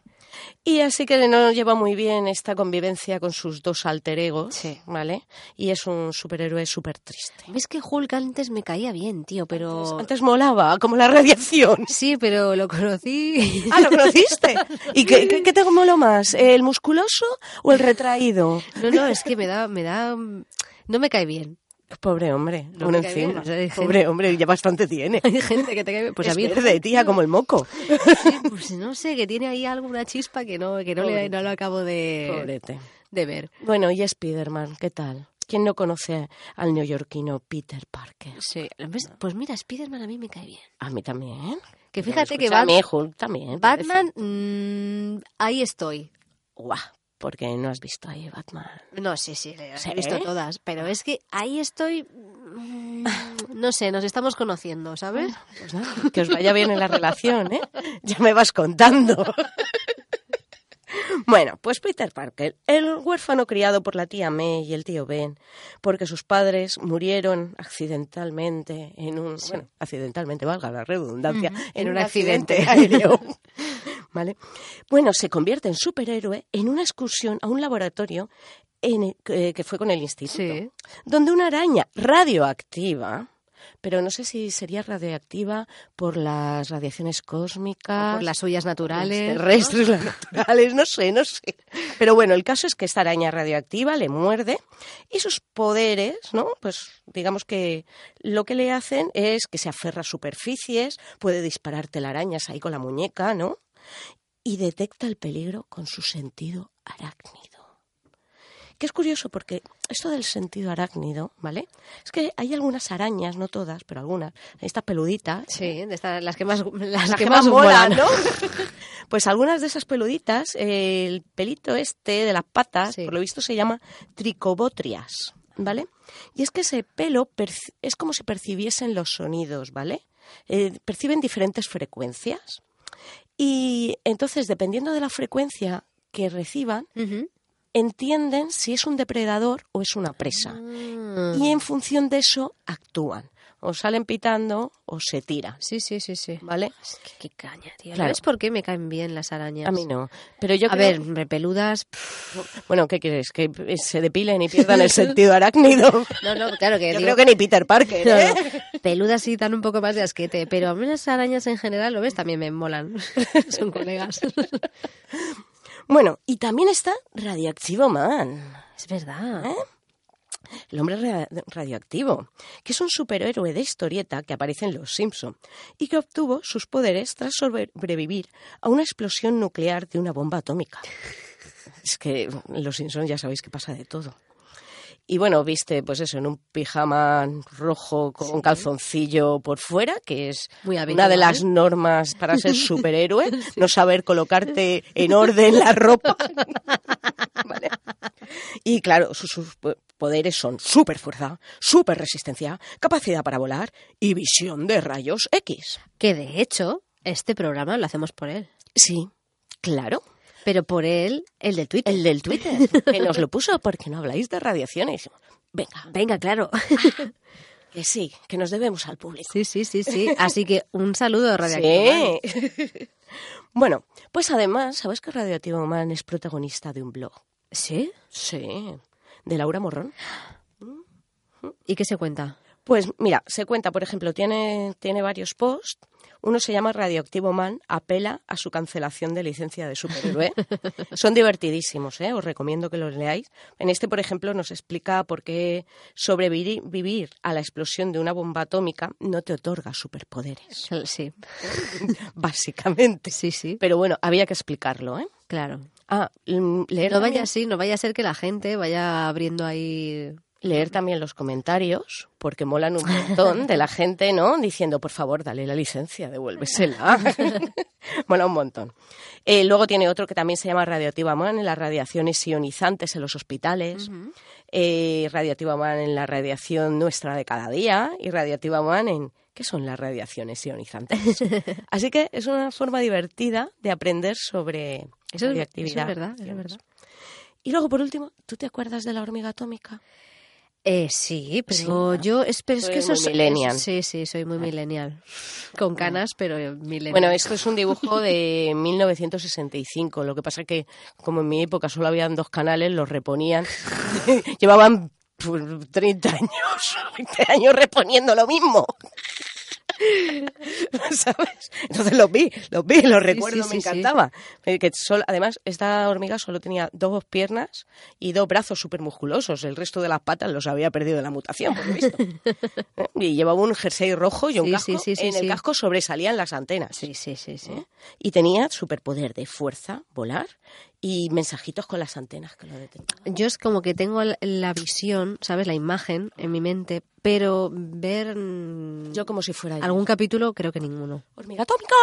Y así que no lleva muy bien esta convivencia con sus dos alter egos, Sí. ¿vale? Y es un superhéroe súper triste. Ves que Hulk antes me caía bien, tío, pero... Antes molaba, como la radiación. Sí, pero lo conocí... Ah, ¿lo conociste? ¿Y qué, qué, qué te moló más? ¿El musculoso o el retraído? No, no, es que me da... Me da... No me cae bien. Pobre hombre, No aún me cae bien, encima. o sea, hay gente- Pobre hombre, ya bastante tiene. <laughs> Hay gente que te cae bien. Pues es a mí... verde, <laughs> tía, como el moco. <laughs> Sí, pues no sé, que tiene ahí alguna chispa que no, que no, le, no lo acabo de, Pobrete. de ver. Bueno, y Spiderman, ¿qué tal? ¿Quién no conoce al neoyorquino Peter Parker? Sí, pues mira, Spiderman a mí me cae bien. A mí también. Que fíjate que escucha, a Bat- mí Hulk también. Batman, mm, ahí estoy. Guau, porque no has visto ahí Batman. No, sí, sí, las ¿Sí? he visto todas, pero es que ahí estoy, mm, no sé, nos estamos conociendo, ¿sabes? Pues nada, que os vaya bien en la relación, ¿eh? Ya me vas contando. Bueno, pues Peter Parker, el huérfano criado por la tía May y el tío Ben, porque sus padres murieron accidentalmente en un, bueno, accidentalmente, valga la redundancia, en, un accidente, aéreo. <laughs> ¿Vale? Bueno, se convierte en superhéroe en una excursión a un laboratorio en, eh, que fue con el instituto, Sí. donde una araña radioactiva, pero no sé si sería radioactiva por las radiaciones cósmicas, Por las suyas naturales. terrestres, las naturales, no sé, no sé. Pero bueno, el caso es que esta araña radioactiva le muerde y sus poderes, ¿no? Pues digamos que lo que le hacen es que se aferra a superficies, puede disparar telarañas ahí con la muñeca, ¿no? Y detecta el peligro con su sentido arácnido. Que es curioso porque esto del sentido arácnido, ¿vale? Es que hay algunas arañas, no todas, pero algunas, estas peluditas, Sí, de estas, las que más, las las que, más molan, molan. ¿no? <laughs> pues algunas de esas peluditas, eh, el pelito este de las patas, Sí. por lo visto se llama tricobotrias, ¿vale? Y es que ese pelo es como si percibiesen los sonidos, ¿vale? Eh, perciben diferentes frecuencias. Y entonces, dependiendo de la frecuencia que reciban, entienden si es un depredador o es una presa. Ah. Y en función de eso actúan. O salen pitando o se tiran, Sí, sí, sí, sí. ¿vale? Es que qué caña, tío. Claro. ¿Sabes por qué me caen bien las arañas? A mí no. Pero yo A creo- ver, repeludas. pff, Bueno, ¿qué quieres? ¿Que se depilen y pierdan el <laughs> sentido arácnido? No, no, claro que Yo digo- creo que ni Peter Parker, No, ¿eh? no. Peludas sí dan un poco más de asquete, pero a mí las arañas en general, ¿lo ves? También me molan. <laughs> Son colegas. Bueno, y también está Radioactivo Man, Es verdad. ¿Eh? El hombre ra- radioactivo, que es un superhéroe de historieta que aparece en Los Simpson y que obtuvo sus poderes tras sobrevivir a una explosión nuclear de una bomba atómica. Es que Los Simpson ya sabéis que pasa de todo. Y bueno, viste, pues eso, en un pijama rojo con calzoncillo por fuera, que es Muy una de las normas para ser <laughs> superhéroe, no saber colocarte en orden la ropa. <laughs> Vale. Y claro, sus, sus poderes son super fuerza, super resistencia, capacidad para volar y visión de rayos X. Que de hecho, este programa lo hacemos por él. Sí, claro. Pero por él, el del Twitter. El del Twitter, que nos lo puso porque no habláis de radiaciones. Venga, Venga, claro. <laughs> que sí, que nos debemos al público. Sí, sí, sí, sí. Así que un saludo radioactivo. Sí. <laughs> bueno, pues además, ¿sabes que Radioactivo Man es protagonista de un blog? ¿Sí? Sí, de Laura Morrón. ¿Y qué se cuenta? Pues mira, se cuenta, por ejemplo, tiene, tiene varios posts. Uno se llama Radioactivo Man, apela a su cancelación de licencia de superhéroe. <laughs> Son divertidísimos, ¿eh? os recomiendo que los leáis. En este, por ejemplo, nos explica por qué sobrevivir a la explosión de una bomba atómica no te otorga superpoderes. Sí. <laughs> Básicamente. Sí, sí. Pero bueno, había que explicarlo, ¿eh? Claro. Ah, leer no vaya así, no vaya a ser que la gente vaya abriendo ahí leer también los comentarios, porque molan un montón de la gente, ¿no? Diciendo, por favor, dale la licencia, devuélvesela. <laughs> Mola un montón. Eh, luego tiene otro que también se llama Radioactiva Man en las radiaciones ionizantes en los hospitales, eh, Radioactiva Man en la radiación nuestra de cada día y Radioactiva Man en qué son las radiaciones ionizantes. <laughs> Así que es una forma divertida de aprender sobre radioactividad. Eso es verdad, es verdad. Y luego, por último, ¿tú te acuerdas de la hormiga atómica? Eh, sí, pero yo es, pero es que eso es millennial. sí, sí, soy muy millennial. Con canas, pero millennial. Bueno, esto es un dibujo de <laughs> 1965. Lo que pasa es que, como en mi época solo habían dos canales, los reponían. <laughs> Llevaban 30 años, <laughs> 20 años reponiendo lo mismo. <laughs> ¿Sabes? Entonces los vi, los vi, los recuerdo, me encantaba. Eh, que además, esta hormiga solo tenía dos piernas y dos brazos súper musculosos. El resto de las patas los había perdido de la mutación, por lo visto. <laughs> y llevaba un jersey rojo y un casco. en el casco sobresalían las antenas. Sí, sí, sí, sí. ¿Eh? Y tenía superpoder de fuerza, volar y mensajitos con las antenas que lo detectaban. Yo es como que tengo la visión, ¿sabes? La imagen en mi mente, pero ver... Mm, yo como si fuera Algún capítulo, creo que ninguno. ¡Hormiga atómica!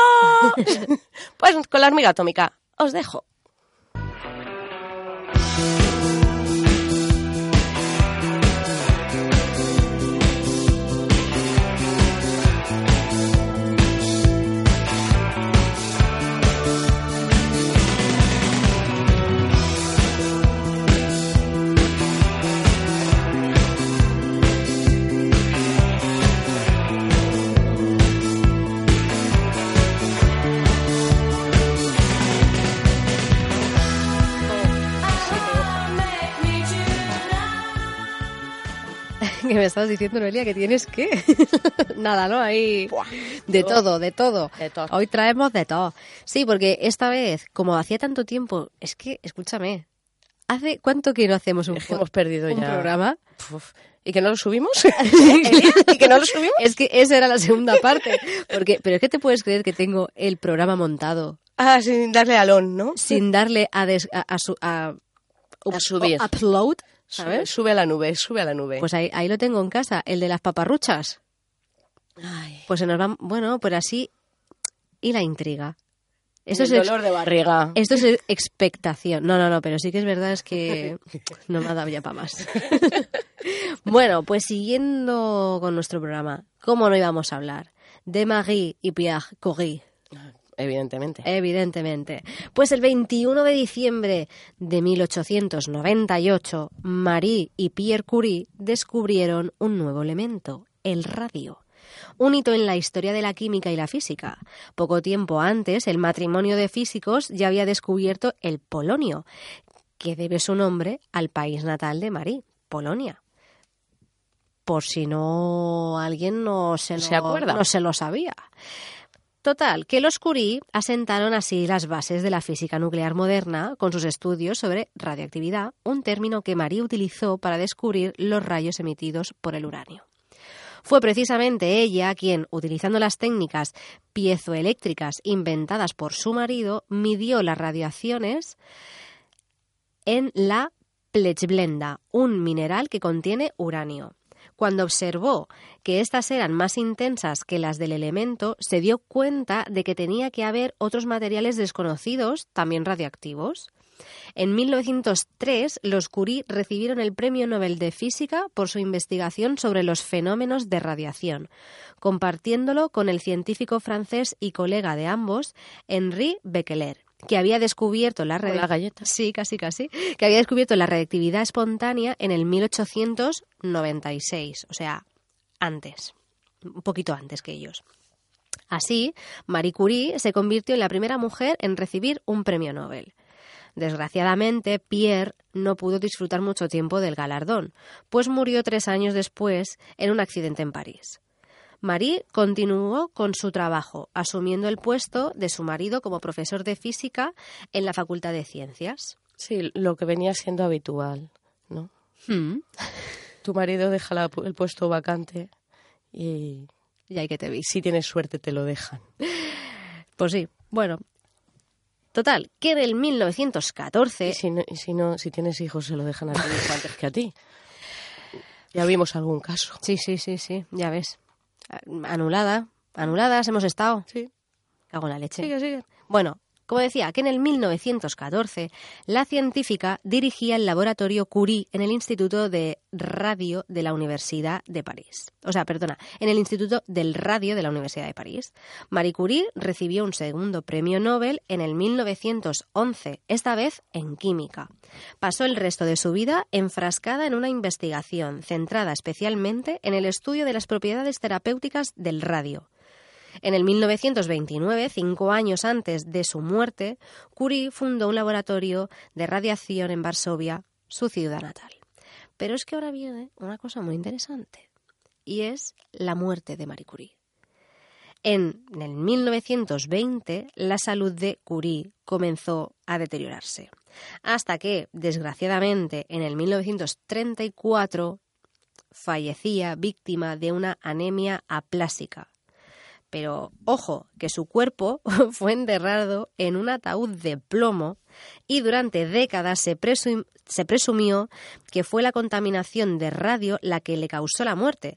<laughs> <laughs> pues con la hormiga atómica os dejo. Me estás diciendo, Noelia, que tienes que. <laughs> Nada, ¿no? Ahí. de todo, de todo. Hoy traemos de todo. Sí, porque esta vez, como hacía tanto tiempo, es que, escúchame, ¿hace cuánto que no hacemos un, hemos perdido un programa? ¿Y que no lo subimos? <laughs> ¿Y que no lo subimos? Es que esa era la segunda parte. Porque, pero es que te puedes creer que tengo el programa montado. Ah, sin darle alón, ¿no? Sin darle a, a, a, a subir. Upload. ¿Sabes? Sube, a la nube, sube a la nube. Pues ahí, ahí lo tengo en casa, el de las paparruchas. Pues se nos va, bueno, pues así y la intriga. Esto el es dolor de barriga. Esto es expectación. No, no, no, pero sí que es verdad es que <laughs> no me ha dado ya para más. <laughs> bueno, pues siguiendo con nuestro programa, ¿cómo no íbamos a hablar? De Marie y Pierre Curie. Evidentemente. Evidentemente. Pues el 21 de diciembre de 1898, Marie y Pierre Curie descubrieron un nuevo elemento, el radio. Un hito en la historia de la química y la física. Poco tiempo antes, el matrimonio de físicos ya había descubierto el polonio, que debe su nombre al país natal de Marie, Polonia por si no alguien no se, ¿Se acuerda? no se lo sabía. Total, que los Curie asentaron así las bases de la física nuclear moderna con sus estudios sobre radioactividad, un término que Marie utilizó para descubrir los rayos emitidos por el uranio. Fue precisamente ella quien, utilizando las técnicas piezoeléctricas inventadas por su marido, midió las radiaciones en la plechblenda, un mineral que contiene uranio. Cuando observó que éstas eran más intensas que las del elemento, se dio cuenta de que tenía que haber otros materiales desconocidos, también radioactivos. En 1903, los Curie recibieron el Premio Nobel de Física por su investigación sobre los fenómenos de radiación, compartiéndolo con el científico francés y colega de ambos, Henri Becquerel que había descubierto la, Sí, casi casi, que había descubierto la reactividad espontánea en el 1896, o sea, antes, un poquito antes que ellos. Así, Marie Curie se convirtió en la primera mujer en recibir un premio Nobel. Desgraciadamente, Pierre no pudo disfrutar mucho tiempo del galardón, pues murió tres años después en un accidente en París. Marie continuó con su trabajo, asumiendo el puesto de su marido como profesor de física en la Facultad de Ciencias. Sí, lo que venía siendo habitual, ¿no? Hmm. Tu marido deja la- el puesto vacante y Y ahí que te vi. si tienes suerte te lo dejan. Pues sí, bueno. Total, que en el 1914 Y si no, y si no, si tienes hijos se lo dejan a hijo antes que a ti. Ya vimos algún caso. Sí, sí, sí, sí, ya ves. Anulada, anuladas hemos estado. Sí. Cago en la leche. Sigue, sigue. Bueno, como decía, que en el 1914 la científica dirigía el laboratorio Curie en el Instituto de Radio de la Universidad de París. O sea, perdona, en el Instituto del Radio de la Universidad de París. Marie Curie recibió un segundo premio Nobel en el 1911, esta vez en química. Pasó el resto de su vida enfrascada en una investigación centrada especialmente en el estudio de las propiedades terapéuticas del radio. En el 1929, cinco años antes de su muerte, Curie fundó un laboratorio de radiación en Varsovia, su ciudad natal. Pero es que ahora viene una cosa muy interesante, y es la muerte de Marie Curie. En el 1920, la salud de Curie comenzó a deteriorarse, hasta que, desgraciadamente, en el 1934 fallecía víctima de una anemia aplásica, pero ojo, que su cuerpo <laughs> fue enterrado en un ataúd de plomo y durante décadas se, presum- se presumió que fue la contaminación de radio la que le causó la muerte.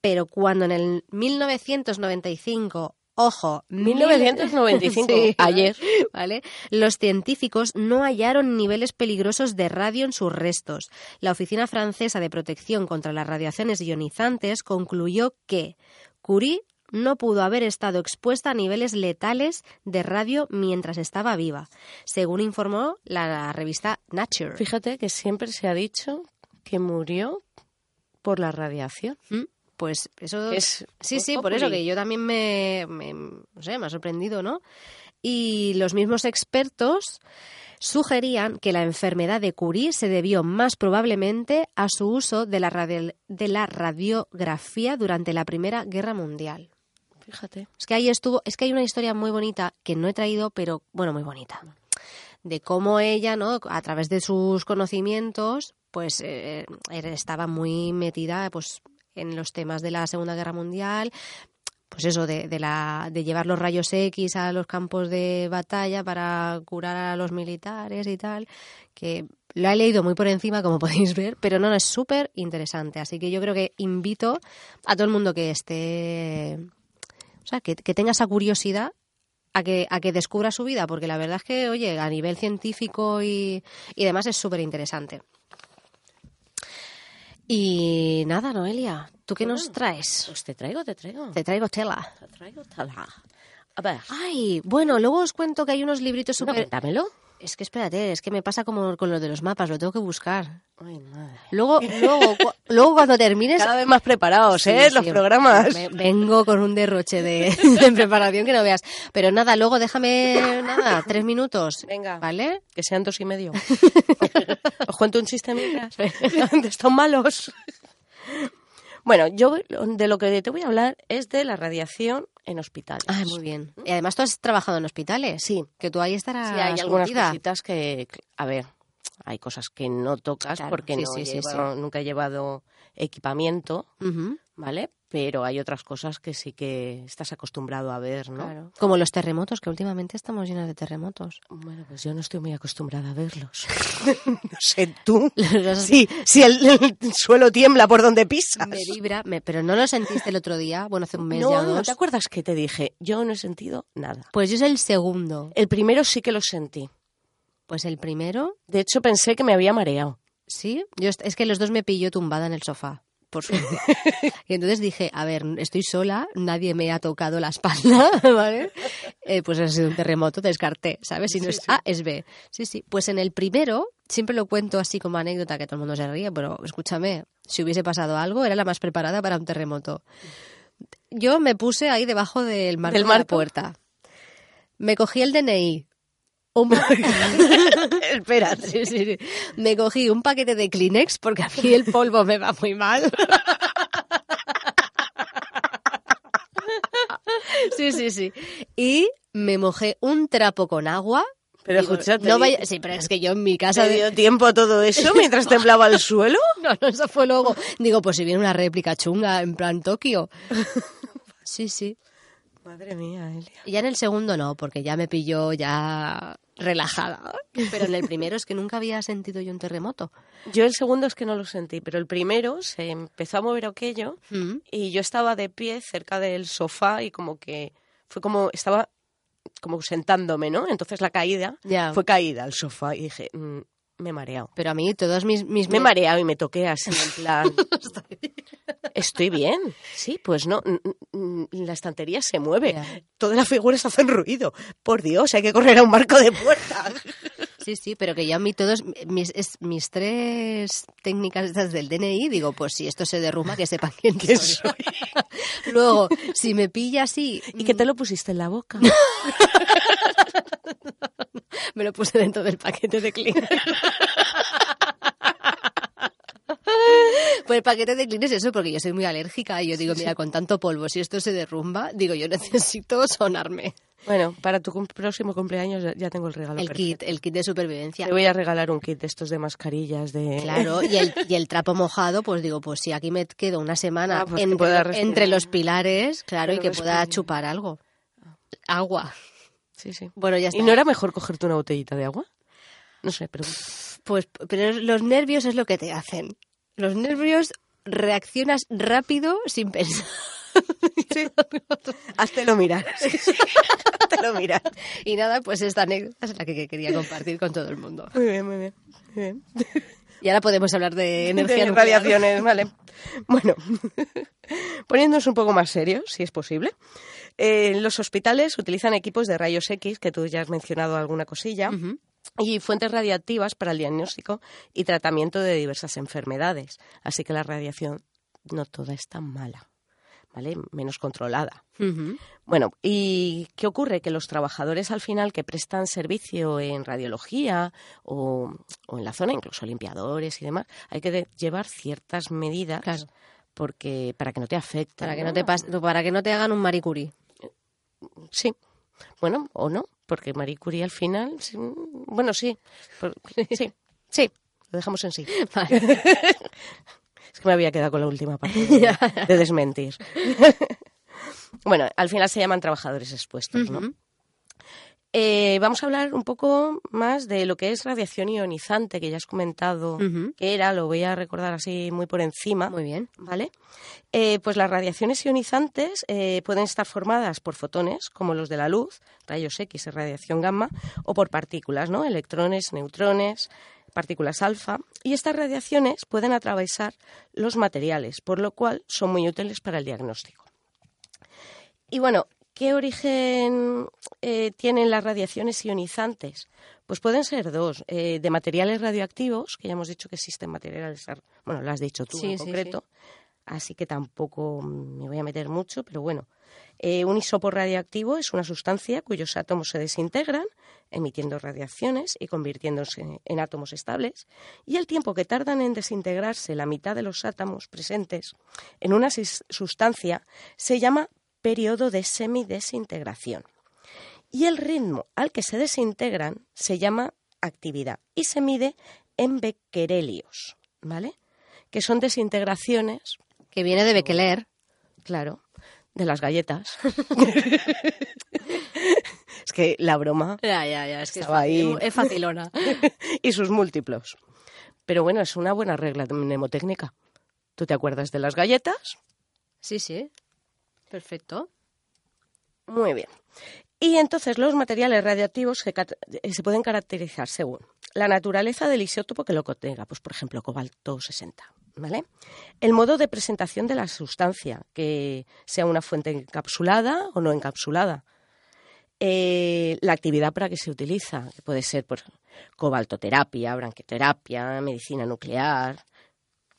Pero cuando en el 1995, ojo, 1995, <laughs> Sí, ayer. <laughs> ¿vale? Los científicos no hallaron niveles peligrosos de radio en sus restos. La Oficina Francesa de Protección contra las Radiaciones Ionizantes concluyó que Curie no pudo haber estado expuesta a niveles letales de radio mientras estaba viva, según informó la revista Nature. Fíjate que siempre se ha dicho que murió por la radiación. ¿Mm? Pues eso Es sí, sí, por eso que yo también me, me- no sé, me ha sorprendido, ¿no? Y los mismos expertos sugerían que la enfermedad de Curie se debió más probablemente a su uso de la, de la radiografía durante la Primera Guerra Mundial. Fíjate. Es que ahí estuvo, es que hay una historia muy bonita que no he traído, pero bueno, muy bonita. De cómo ella, ¿no? A través de sus conocimientos, pues eh, era- estaba muy metida, pues, en los temas de la Segunda Guerra Mundial, pues eso, de, de la, de llevar los rayos X a los campos de batalla para curar a los militares y tal, que lo he leído muy por encima, como <laughs> podéis ver, pero no, no, es súper interesante. Así que yo creo que invito a todo el mundo que esté o sea, que, que tenga esa curiosidad a que, a que descubra su vida, porque la verdad es que, oye, a nivel científico y, y demás es súper interesante. Y nada, Noelia, ¿tú qué nos traes? Pues te traigo, te traigo. Te traigo tela. Te traigo tala. A ver, Ay, bueno, luego os cuento que hay unos libritos no, súper... cuéntamelo. Es que espérate, es que me pasa como con lo de los mapas, lo tengo que buscar. Ay, madre. Luego, luego, cu- luego cuando termines... Cada vez más preparados, Sí, ¿eh? sí, Los programas. me- vengo con un derroche de, <laughs> de preparación que no veas. Pero nada, luego déjame, nada, tres minutos. Venga. ¿Vale? Que sean dos y medio. <laughs> Os cuento un de estos malos. Bueno, yo de lo que te voy a hablar es de la radiación en hospitales. Ay, muy bien. Y además tú has trabajado en hospitales. Sí. Que tú ahí estarás Sí, hay algunas curtida. cositas que, a ver, hay cosas que no tocas Claro, porque sí, no sí, sí, llevo- nunca he llevado equipamiento, ¿vale? Pero hay otras cosas que sí que estás acostumbrado a ver, ¿no? claro. Como los terremotos, que últimamente estamos llenos de terremotos. Bueno, pues yo no estoy muy acostumbrada a verlos. <laughs> no sé tú. <laughs> Sí, si el, el suelo tiembla por donde pisas. Me vibra, me- pero no lo sentiste el otro día, bueno, hace un mes no, ya no, dos. ¿te acuerdas que te dije? Yo no he sentido nada. Pues yo es el segundo. El primero sí que lo sentí. Pues el primero, De hecho, pensé que me había mareado. sí. Yo es que los dos me pilló tumbada en el sofá. Por suerte. <laughs> y entonces dije, a ver, estoy sola, nadie me ha tocado la espalda, <laughs> ¿vale? Eh, pues ha sido un terremoto, descarté, ¿sabes? Si no es A, es B. Sí, sí. Pues en el primero, siempre lo cuento así como anécdota, que todo el mundo se ríe, pero escúchame, si hubiese pasado algo, era la más preparada para un terremoto. Yo me puse ahí debajo del marco ¿Del de la marco? puerta. Me cogí el DNI. Un <laughs> <laughs> Espera. Sí, sí, sí. Me cogí un paquete de Kleenex porque a mí el polvo me va muy mal. <laughs> Sí, sí, sí. Y me mojé un trapo con agua. Pero Digo, escúchate, no vaya... Sí, pero es que yo en mi casa... ¿Te dio tiempo a todo eso mientras temblaba el suelo? <laughs> No, no, eso fue luego. Digo, pues si viene una réplica chunga en plan Tokio. Sí, sí. Madre mía, Elia. Y ya en el segundo no, porque ya me pilló ya relajada. Pero en el primero es que nunca había sentido yo un terremoto. Yo el segundo es que no lo sentí, pero el primero se empezó a mover aquello Mm. y yo estaba de pie cerca del sofá y como que fue como estaba como sentándome, ¿no? Entonces la caída fue caída al sofá y dije, mm, me he mareado. Pero a mí todos mis... mis Me he mareado y me toqué así en plan. <laughs> Estoy bien. Sí, pues no. mm, mm, La estantería se mueve. Todas las figuras hacen ruido. Por Dios, hay que correr a un marco de puerta. <laughs> Sí, sí, pero que ya a mí todos mis, es- mis tres técnicas estas del DNI, digo, pues si esto se derrumba, que sepan <laughs> quién ¿Quién soy. Luego, si me pilla así, ¿Y qué te lo pusiste en la boca? Me lo puse dentro del paquete de Kleenex. Pues el paquete de Kleenex es eso, porque yo soy muy alérgica y yo digo, mira, con tanto polvo, si esto se derrumba, digo, yo necesito sonarme. Bueno, para tu cum- próximo cumpleaños ya- tengo el regalo. El perfecto. kit, el kit de supervivencia. Te voy a regalar un kit de estos de mascarillas de. Claro, <laughs> y el, y el trapo mojado, pues digo, pues si aquí me quedo una semana Ah, pues entre, los pilares, claro, y Que pueda chupar algo. Agua. Sí, sí. Bueno, ya está. ¿Y no era mejor cogerte una botellita de agua? No sé, pero. Pues, pero los nervios es lo que te hacen. Los nervios reaccionas rápido sin pensar. <laughs> Háztelo mirar. <laughs> Háztelo mirar. Y nada, pues esta anécdota es la que quería compartir con todo el mundo. Muy bien, muy bien. Muy bien. Y ahora podemos hablar de <laughs> energía de nuclear. radiaciones, vale. <laughs> Bueno, <laughs> poniéndonos un poco más serios, si es posible. eh, los hospitales utilizan equipos de rayos X, que tú ya has mencionado alguna cosilla, y fuentes radiactivas para el diagnóstico y tratamiento de diversas enfermedades. Así que la radiación no toda es tan mala, ¿vale? Menos controlada. Bueno, ¿y qué ocurre? Que los trabajadores al final que prestan servicio en radiología o, o en la zona, incluso limpiadores y demás, hay que llevar ciertas medidas Claro. porque para que no te afecte. Para que no te para que no te hagan un Marie Sí. Bueno, o no, porque Marie Curie al final, sí, bueno, sí, por- sí, sí, lo dejamos en sí. <laughs> Vale. <laughs> Es que me había quedado con la última parte <laughs> de, de desmentir. <laughs> bueno, al final se llaman trabajadores expuestos, ¿no? Eh, vamos a hablar un poco más de lo que es radiación ionizante, que ya has comentado que era, lo voy a recordar así muy por encima. Muy bien. ¿Vale? Eh, pues las radiaciones ionizantes eh, pueden estar formadas por fotones, como los de la luz, rayos X y radiación gamma, o por partículas, ¿no? Electrones, neutrones, partículas alfa. Y estas radiaciones pueden atravesar los materiales, por lo cual son muy útiles para el diagnóstico. Y bueno, ¿qué origen eh, tienen las radiaciones ionizantes? Pues pueden ser dos, eh, de materiales radioactivos, que ya hemos dicho que existen materiales, bueno, lo has dicho tú Sí, en sí, concreto, así que tampoco me voy a meter mucho, pero bueno. Eh, un isótopo radioactivo es una sustancia cuyos átomos se desintegran, emitiendo radiaciones y convirtiéndose en átomos estables, y el tiempo que tardan en desintegrarse la mitad de los átomos presentes en una sustancia se llama periodo de semidesintegración. Y el ritmo al que se desintegran se llama actividad y se mide en becquerelios, ¿vale? Que son desintegraciones, Que viene de Bekeler. claro, de las galletas. <laughs> que la broma Ya, ya, ya. Es que es, Estaba ahí. es facilona. <laughs> y sus múltiplos. Pero bueno, es una buena regla mnemotécnica. ¿Tú te acuerdas de las galletas? Sí, sí. Perfecto. Muy bien. Y entonces los materiales radiactivos se, eh, se pueden caracterizar según la naturaleza del isótopo que lo contenga, pues por ejemplo cobalto 60, ¿vale? El modo de presentación de la sustancia, que sea una fuente encapsulada o no encapsulada. Eh, la actividad para que se utiliza, que puede ser por cobaltoterapia, branquioterapia, medicina nuclear,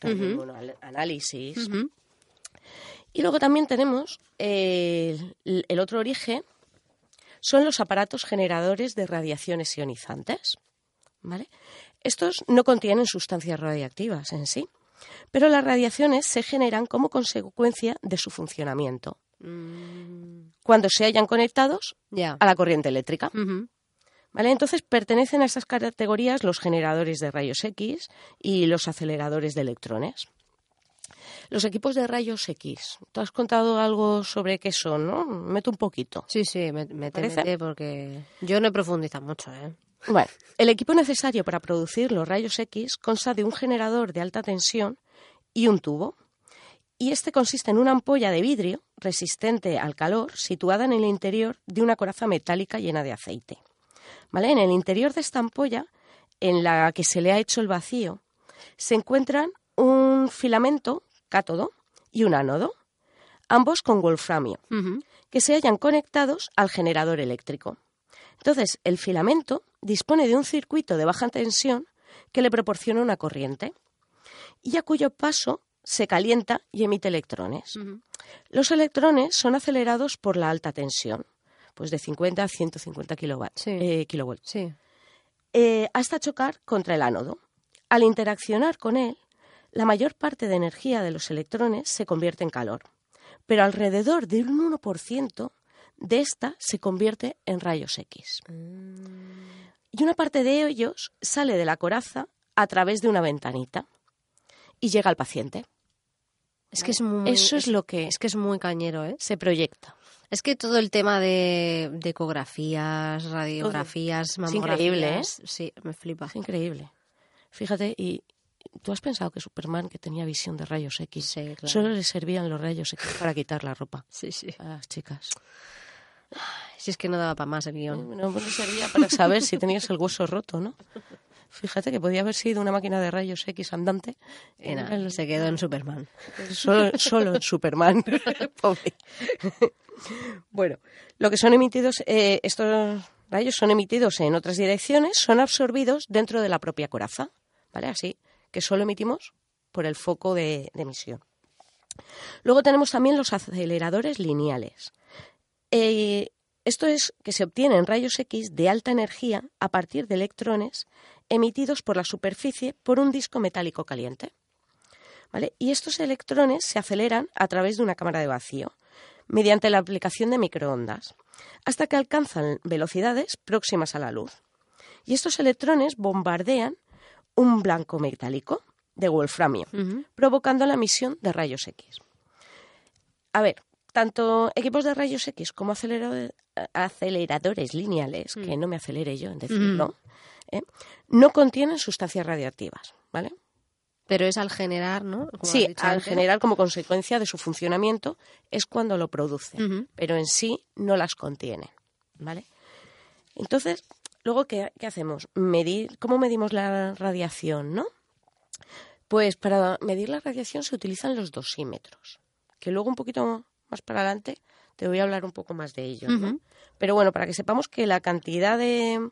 bueno, análisis. Y luego también tenemos eh, el, el otro origen, son los aparatos generadores de radiaciones ionizantes. ¿vale? Estos no contienen sustancias radiactivas en sí, pero las radiaciones se generan como consecuencia de su funcionamiento. Mm. cuando se hayan conectados a la corriente eléctrica. ¿Vale? Entonces pertenecen a estas categorías los generadores de rayos X y los aceleradores de electrones. Los equipos de rayos X. Tú has contado algo sobre qué son, ¿no? Meto un poquito. Sí, sí, me, me porque yo no he profundizado mucho, ¿eh? Bueno, el equipo necesario para producir los rayos X consta de un generador de alta tensión y un tubo. Y este consiste en una ampolla de vidrio resistente al calor situada en el interior de una coraza metálica llena de aceite. ¿Vale? En el interior de esta ampolla, en la que se le ha hecho el vacío, se encuentran un filamento cátodo y un ánodo, ambos con wolframio, que se hallan conectados al generador eléctrico. Entonces, el filamento dispone de un circuito de baja tensión que le proporciona una corriente y a cuyo paso se calienta y emite electrones. Los electrones son acelerados por la alta tensión, pues de 50 a 150 eh, kilovolts, eh, hasta chocar contra el ánodo. Al interaccionar con él, la mayor parte de energía de los electrones se convierte en calor, pero alrededor de un 1% de esta se convierte en rayos X. Y una parte de ellos sale de la coraza a través de una ventanita y llega al paciente. Es que es muy, Eso es, lo que es que es muy cañero, ¿eh? Se proyecta. Es que todo el tema de, ecografías, radiografías, mamografías, es increíble, ¿eh? Sí, me flipa. Es increíble. Fíjate, y tú has pensado que Superman, que tenía visión de rayos X, solo le servían los rayos X para quitar la ropa sí, sí. a las chicas. Si es que no daba para más el guion. No, pues servía para saber si tenías el hueso roto, ¿no? Fíjate que podía haber sido una máquina de rayos X andante. se quedó en Superman. Solo, en Superman. <laughs> Pobre. bueno, lo que son emitidos, eh, estos rayos son emitidos en otras direcciones, son absorbidos dentro de la propia coraza. ¿Vale? Así que solo emitimos por el foco de, emisión. Luego tenemos también los aceleradores lineales. Eh, esto es que se obtienen rayos X de alta energía a partir de electrones emitidos por la superficie por un disco metálico caliente. Y estos electrones se aceleran a través de una cámara de vacío mediante la aplicación de microondas hasta que alcanzan velocidades próximas a la luz. Y estos electrones bombardean un blanco metálico de wolframio, provocando la emisión de rayos X. A ver, tanto equipos de rayos X como aceleradores lineales, que mm. no me acelere yo en decirlo, ¿eh? no contienen sustancias radioactivas, ¿vale? Pero es al generar, ¿no? sí, al generar como consecuencia de su funcionamiento es cuando lo produce, pero en sí no las contiene, ¿vale? Entonces, luego, ¿qué, ¿qué, hacemos? Medir, ¿Cómo medimos la radiación, no? Pues para medir la radiación se utilizan los dosímetros, que luego un poquito más para adelante te voy a hablar un poco más de ello. Pero bueno, para que sepamos que la cantidad de,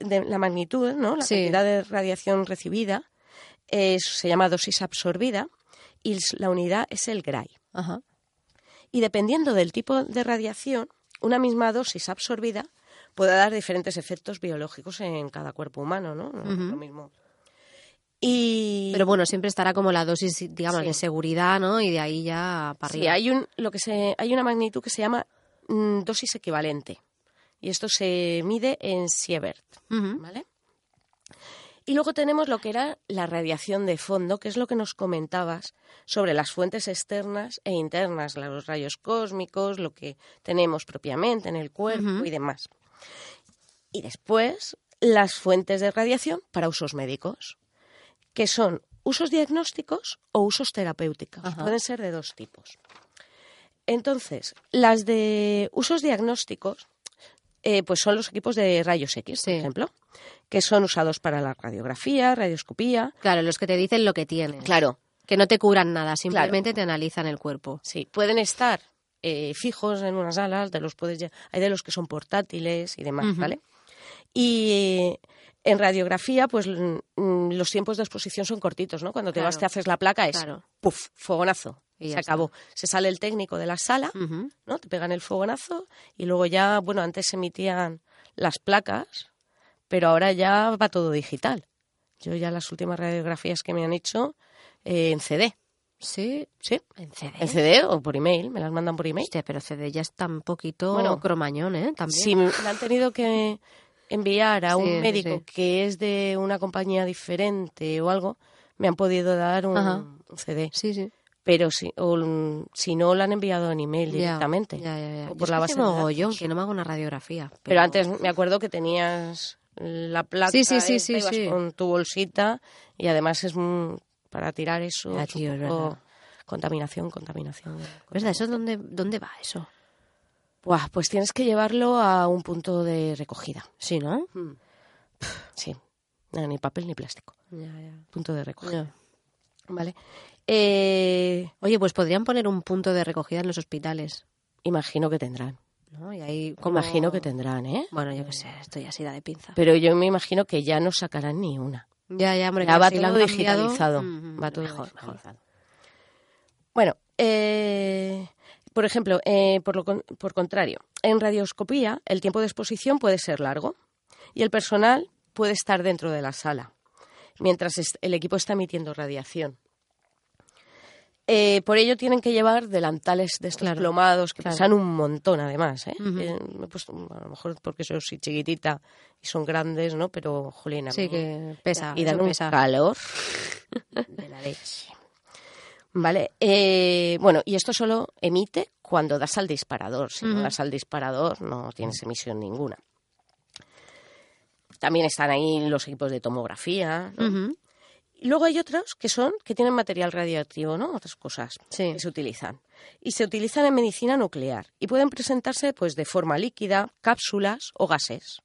la magnitud, ¿no? la cantidad de radiación recibida se llama dosis absorbida y la unidad es el Gray. Y dependiendo del tipo de radiación, una misma dosis absorbida puede dar diferentes efectos biológicos en cada cuerpo humano, ¿no? lo mismo pero bueno, siempre estará como la dosis, digamos, de seguridad, ¿no? Y de ahí ya para arriba. Sí, hay, un, lo que se, hay una magnitud que se llama mm, dosis equivalente. Y esto se mide en Sievert, ¿vale? Y luego tenemos lo que era la radiación de fondo, que es lo que nos comentabas sobre las fuentes externas e internas, los rayos cósmicos, lo que tenemos propiamente en el cuerpo y demás. Y después, las fuentes de radiación para usos médicos que son usos diagnósticos o usos terapéuticos. Pueden ser de dos tipos. Entonces, las de usos diagnósticos, eh, pues son los equipos de rayos X, por ejemplo, que son usados para la radiografía, radioscopía. Claro, los que te dicen lo que tienen. Claro. Que no te curan nada, simplemente te analizan el cuerpo. Sí, pueden estar eh, fijos en unas alas, de los puedes hay de los que son portátiles y demás, ¿vale? Y en radiografía, pues mm, los tiempos de exposición son cortitos, ¿no? Cuando te vas, te haces la placa, es ¡puf! fogonazo. Y se acabó. Se sale el técnico de la sala, ¿no? Te pegan el fogonazo y luego ya, bueno, antes se emitían las placas, pero ahora ya va todo digital. Yo ya las últimas radiografías que me han hecho eh, en CD. Sí. Sí. ¿En CD? En CD o por email, me las mandan por email. Hostia, pero CD ya está un poquito Bueno, cromañón, ¿eh? También. Si me han tenido que enviar a un sí, médico sí. que es de una compañía diferente o algo, me han podido dar un, CD. Sí, sí. Pero si, o, si no, lo han enviado en email directamente. Ya, ya, ya. O Yo por es la que base de datos. que no me hago una radiografía. Pero, Pero antes me acuerdo que tenías la placa Sí, sí, sí, esta, sí, ibas sí. con tu bolsita y además es un- para tirar eso Ya, tío, es verdad. contaminación, contaminación. ¿Verdad? ¿Eso dónde, dónde va eso? Buah, pues tienes que llevarlo a un punto de recogida. Sí, ¿no? Sí, no, ni papel ni plástico. Ya, ya. Punto de recogida. Ya. Vale. Eh, Oye, pues podrían poner un punto de recogida en los hospitales, imagino que tendrán. ¿no? Y ahí como... Imagino que tendrán, ¿eh? Bueno, yo qué sé, estoy así da de pinza. Pero yo me imagino que ya no sacarán ni una. Ya, ya, hombre. Ya va todo digitalizado. mm, Va todo mejor, digitalizado. Bueno, eh, por ejemplo, eh, por, lo con- por contrario, en radioscopía el tiempo de exposición puede ser largo y el personal puede estar dentro de la sala mientras el equipo está emitiendo radiación. Eh, por ello tienen que llevar delantales de estos Claro, plomados que claro. pesan un montón además. ¿eh? Eh, me he puesto- a lo mejor porque soy chiquitita y son grandes, ¿no? Pero, jolín, a Sí, que pesa. y dan un pesa. calor <laughs> de la leche. Vale, eh, bueno, y esto solo emite cuando das al disparador. Si no das al disparador, no tienes emisión ninguna. También están ahí los equipos de tomografía. ¿no? Luego hay otros que son que tienen material radioactivo, ¿no? Otras cosas Sí. que se utilizan. Y se utilizan en medicina nuclear y pueden presentarse pues de forma líquida, cápsulas o gases.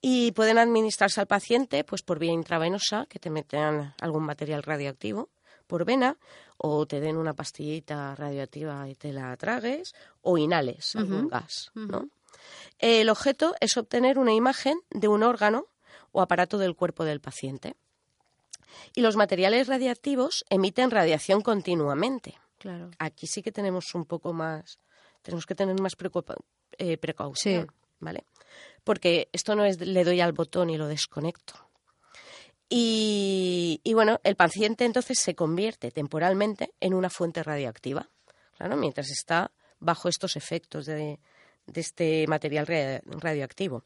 Y pueden administrarse al paciente pues por vía intravenosa, que te metan algún material radioactivo por vena o te den una pastillita radioactiva y te la tragues o inhales algún gas, ¿no? El objeto es obtener una imagen de un órgano o aparato del cuerpo del paciente. Y los materiales radiactivos emiten radiación continuamente. Claro. Aquí sí que tenemos un poco más, tenemos que tener más eh, precaución, Sí. ¿vale? Porque esto no es le doy al botón y lo desconecto. Y, y bueno, el paciente entonces se convierte temporalmente en una fuente radioactiva, claro, mientras está bajo estos efectos de, de este material ra- radioactivo.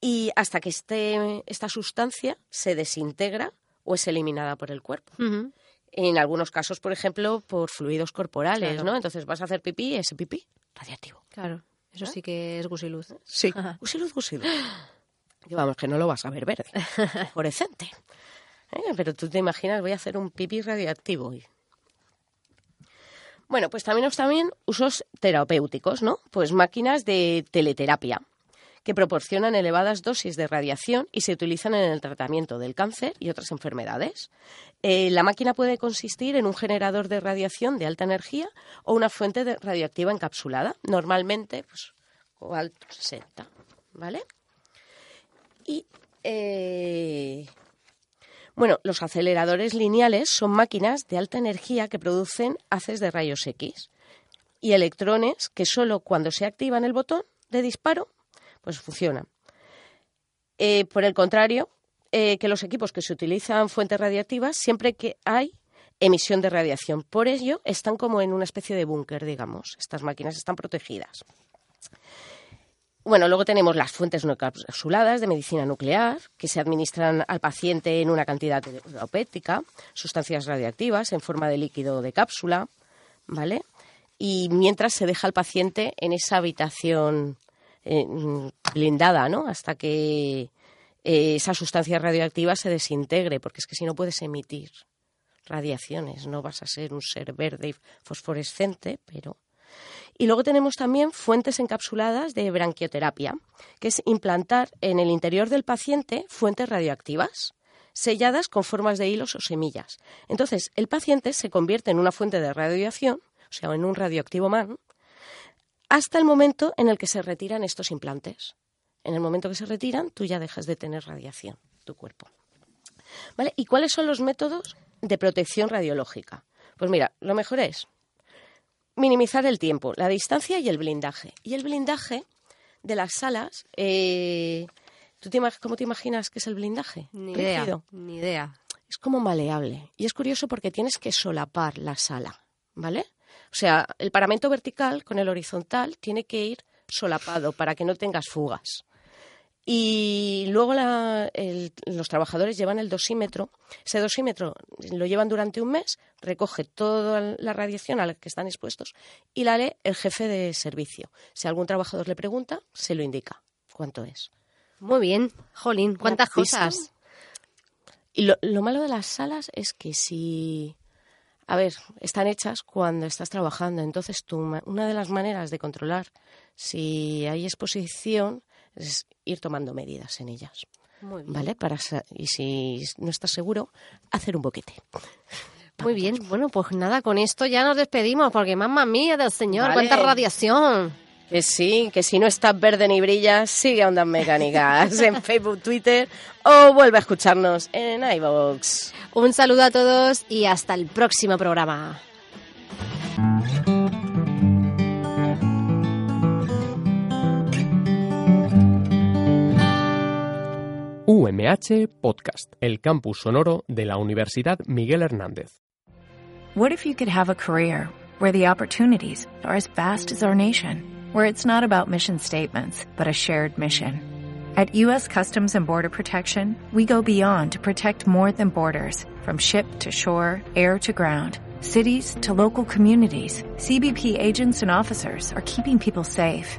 Y hasta que este, esta sustancia se desintegra o es eliminada por el cuerpo. En algunos casos, por ejemplo, por fluidos corporales, Claro. ¿no? Entonces vas a hacer pipí y ese pipí radiactivo. Claro. Eso sí que es gusiluz. Sí, <laughs> gusiluz, gusiluz. Que vamos, que no lo vas a ver verde, <laughs> fluorescente. ¿Eh? Pero tú te imaginas, voy a hacer un pipí radioactivo. Bueno, pues también también usos terapéuticos, ¿no? Pues máquinas de teleterapia que proporcionan elevadas dosis de radiación y se utilizan en el tratamiento del cáncer y otras enfermedades. Eh, la máquina puede consistir en un generador de radiación de alta energía o una fuente de radioactiva encapsulada, normalmente pues, cobalto 60, ¿vale? Y eh, bueno, los aceleradores lineales son máquinas de alta energía que producen haces de rayos X y electrones que solo cuando se activan el botón de disparo, pues funcionan. Eh, por el contrario, eh, que los equipos que se utilizan fuentes radiactivas, siempre que hay emisión de radiación. Por ello, están como en una especie de búnker, digamos. Estas máquinas están protegidas. Bueno, luego tenemos las fuentes no encapsuladas de medicina nuclear, que se administran al paciente en una cantidad terapéutica, sustancias radioactivas en forma de líquido de cápsula, ¿vale? Y mientras se deja al paciente en esa habitación eh, blindada, ¿no? Hasta que eh, esa sustancia radioactiva se desintegre, porque es que si no puedes emitir radiaciones, no vas a ser un ser verde y fosforescente, pero y luego tenemos también fuentes encapsuladas de branquioterapia, que es implantar en el interior del paciente fuentes radioactivas selladas con formas de hilos o semillas. Entonces, el paciente se convierte en una fuente de radiación, o sea, en un radioactivo man, hasta el momento en el que se retiran estos implantes. En el momento que se retiran, tú ya dejas de tener radiación, tu cuerpo. ¿Vale? ¿Y cuáles son los métodos de protección radiológica? Pues mira, lo mejor es minimizar el tiempo, la distancia y el blindaje. Y el blindaje de las salas, eh, ¿tú te, cómo te imaginas que es el blindaje? Ni idea. Ni idea. es como maleable. Y es curioso porque tienes que solapar la sala, ¿vale? O sea, el paramento vertical con el horizontal tiene que ir solapado para que no tengas fugas. Y luego los trabajadores llevan el dosímetro. Ese dosímetro lo llevan durante un mes, recoge toda la radiación a la que están expuestos y la lee el jefe de servicio. Si algún trabajador le pregunta, se lo indica cuánto es. Muy bien, Jolín, cuántas cosas. Y lo, lo malo de las salas es que si a ver, están hechas cuando estás trabajando. Entonces, tú, una de las maneras de controlar si hay exposición es ir tomando medidas en ellas. ¿Vale? Para, y si no estás seguro, hacer un boquete. Muy bien, bueno, pues nada, con esto ya nos despedimos, porque mamá mía del señor, cuánta radiación. Que sí, que si no estás verde ni brilla, sigue Ondas Mecánicas en <laughs> Facebook, Twitter o vuelve a escucharnos en iVoox. Un saludo a todos y hasta el próximo programa. UMH Podcast, el campus sonoro de la Universidad Miguel Hernández. What if you could have a career where the opportunities are as vast as our nation? where it's not about mission statements, but a shared mission. At U.S. Customs and Border Protection, we go beyond to protect more than borders, from ship to shore, air to ground, cities to local communities. CBP agents and officers are keeping people safe.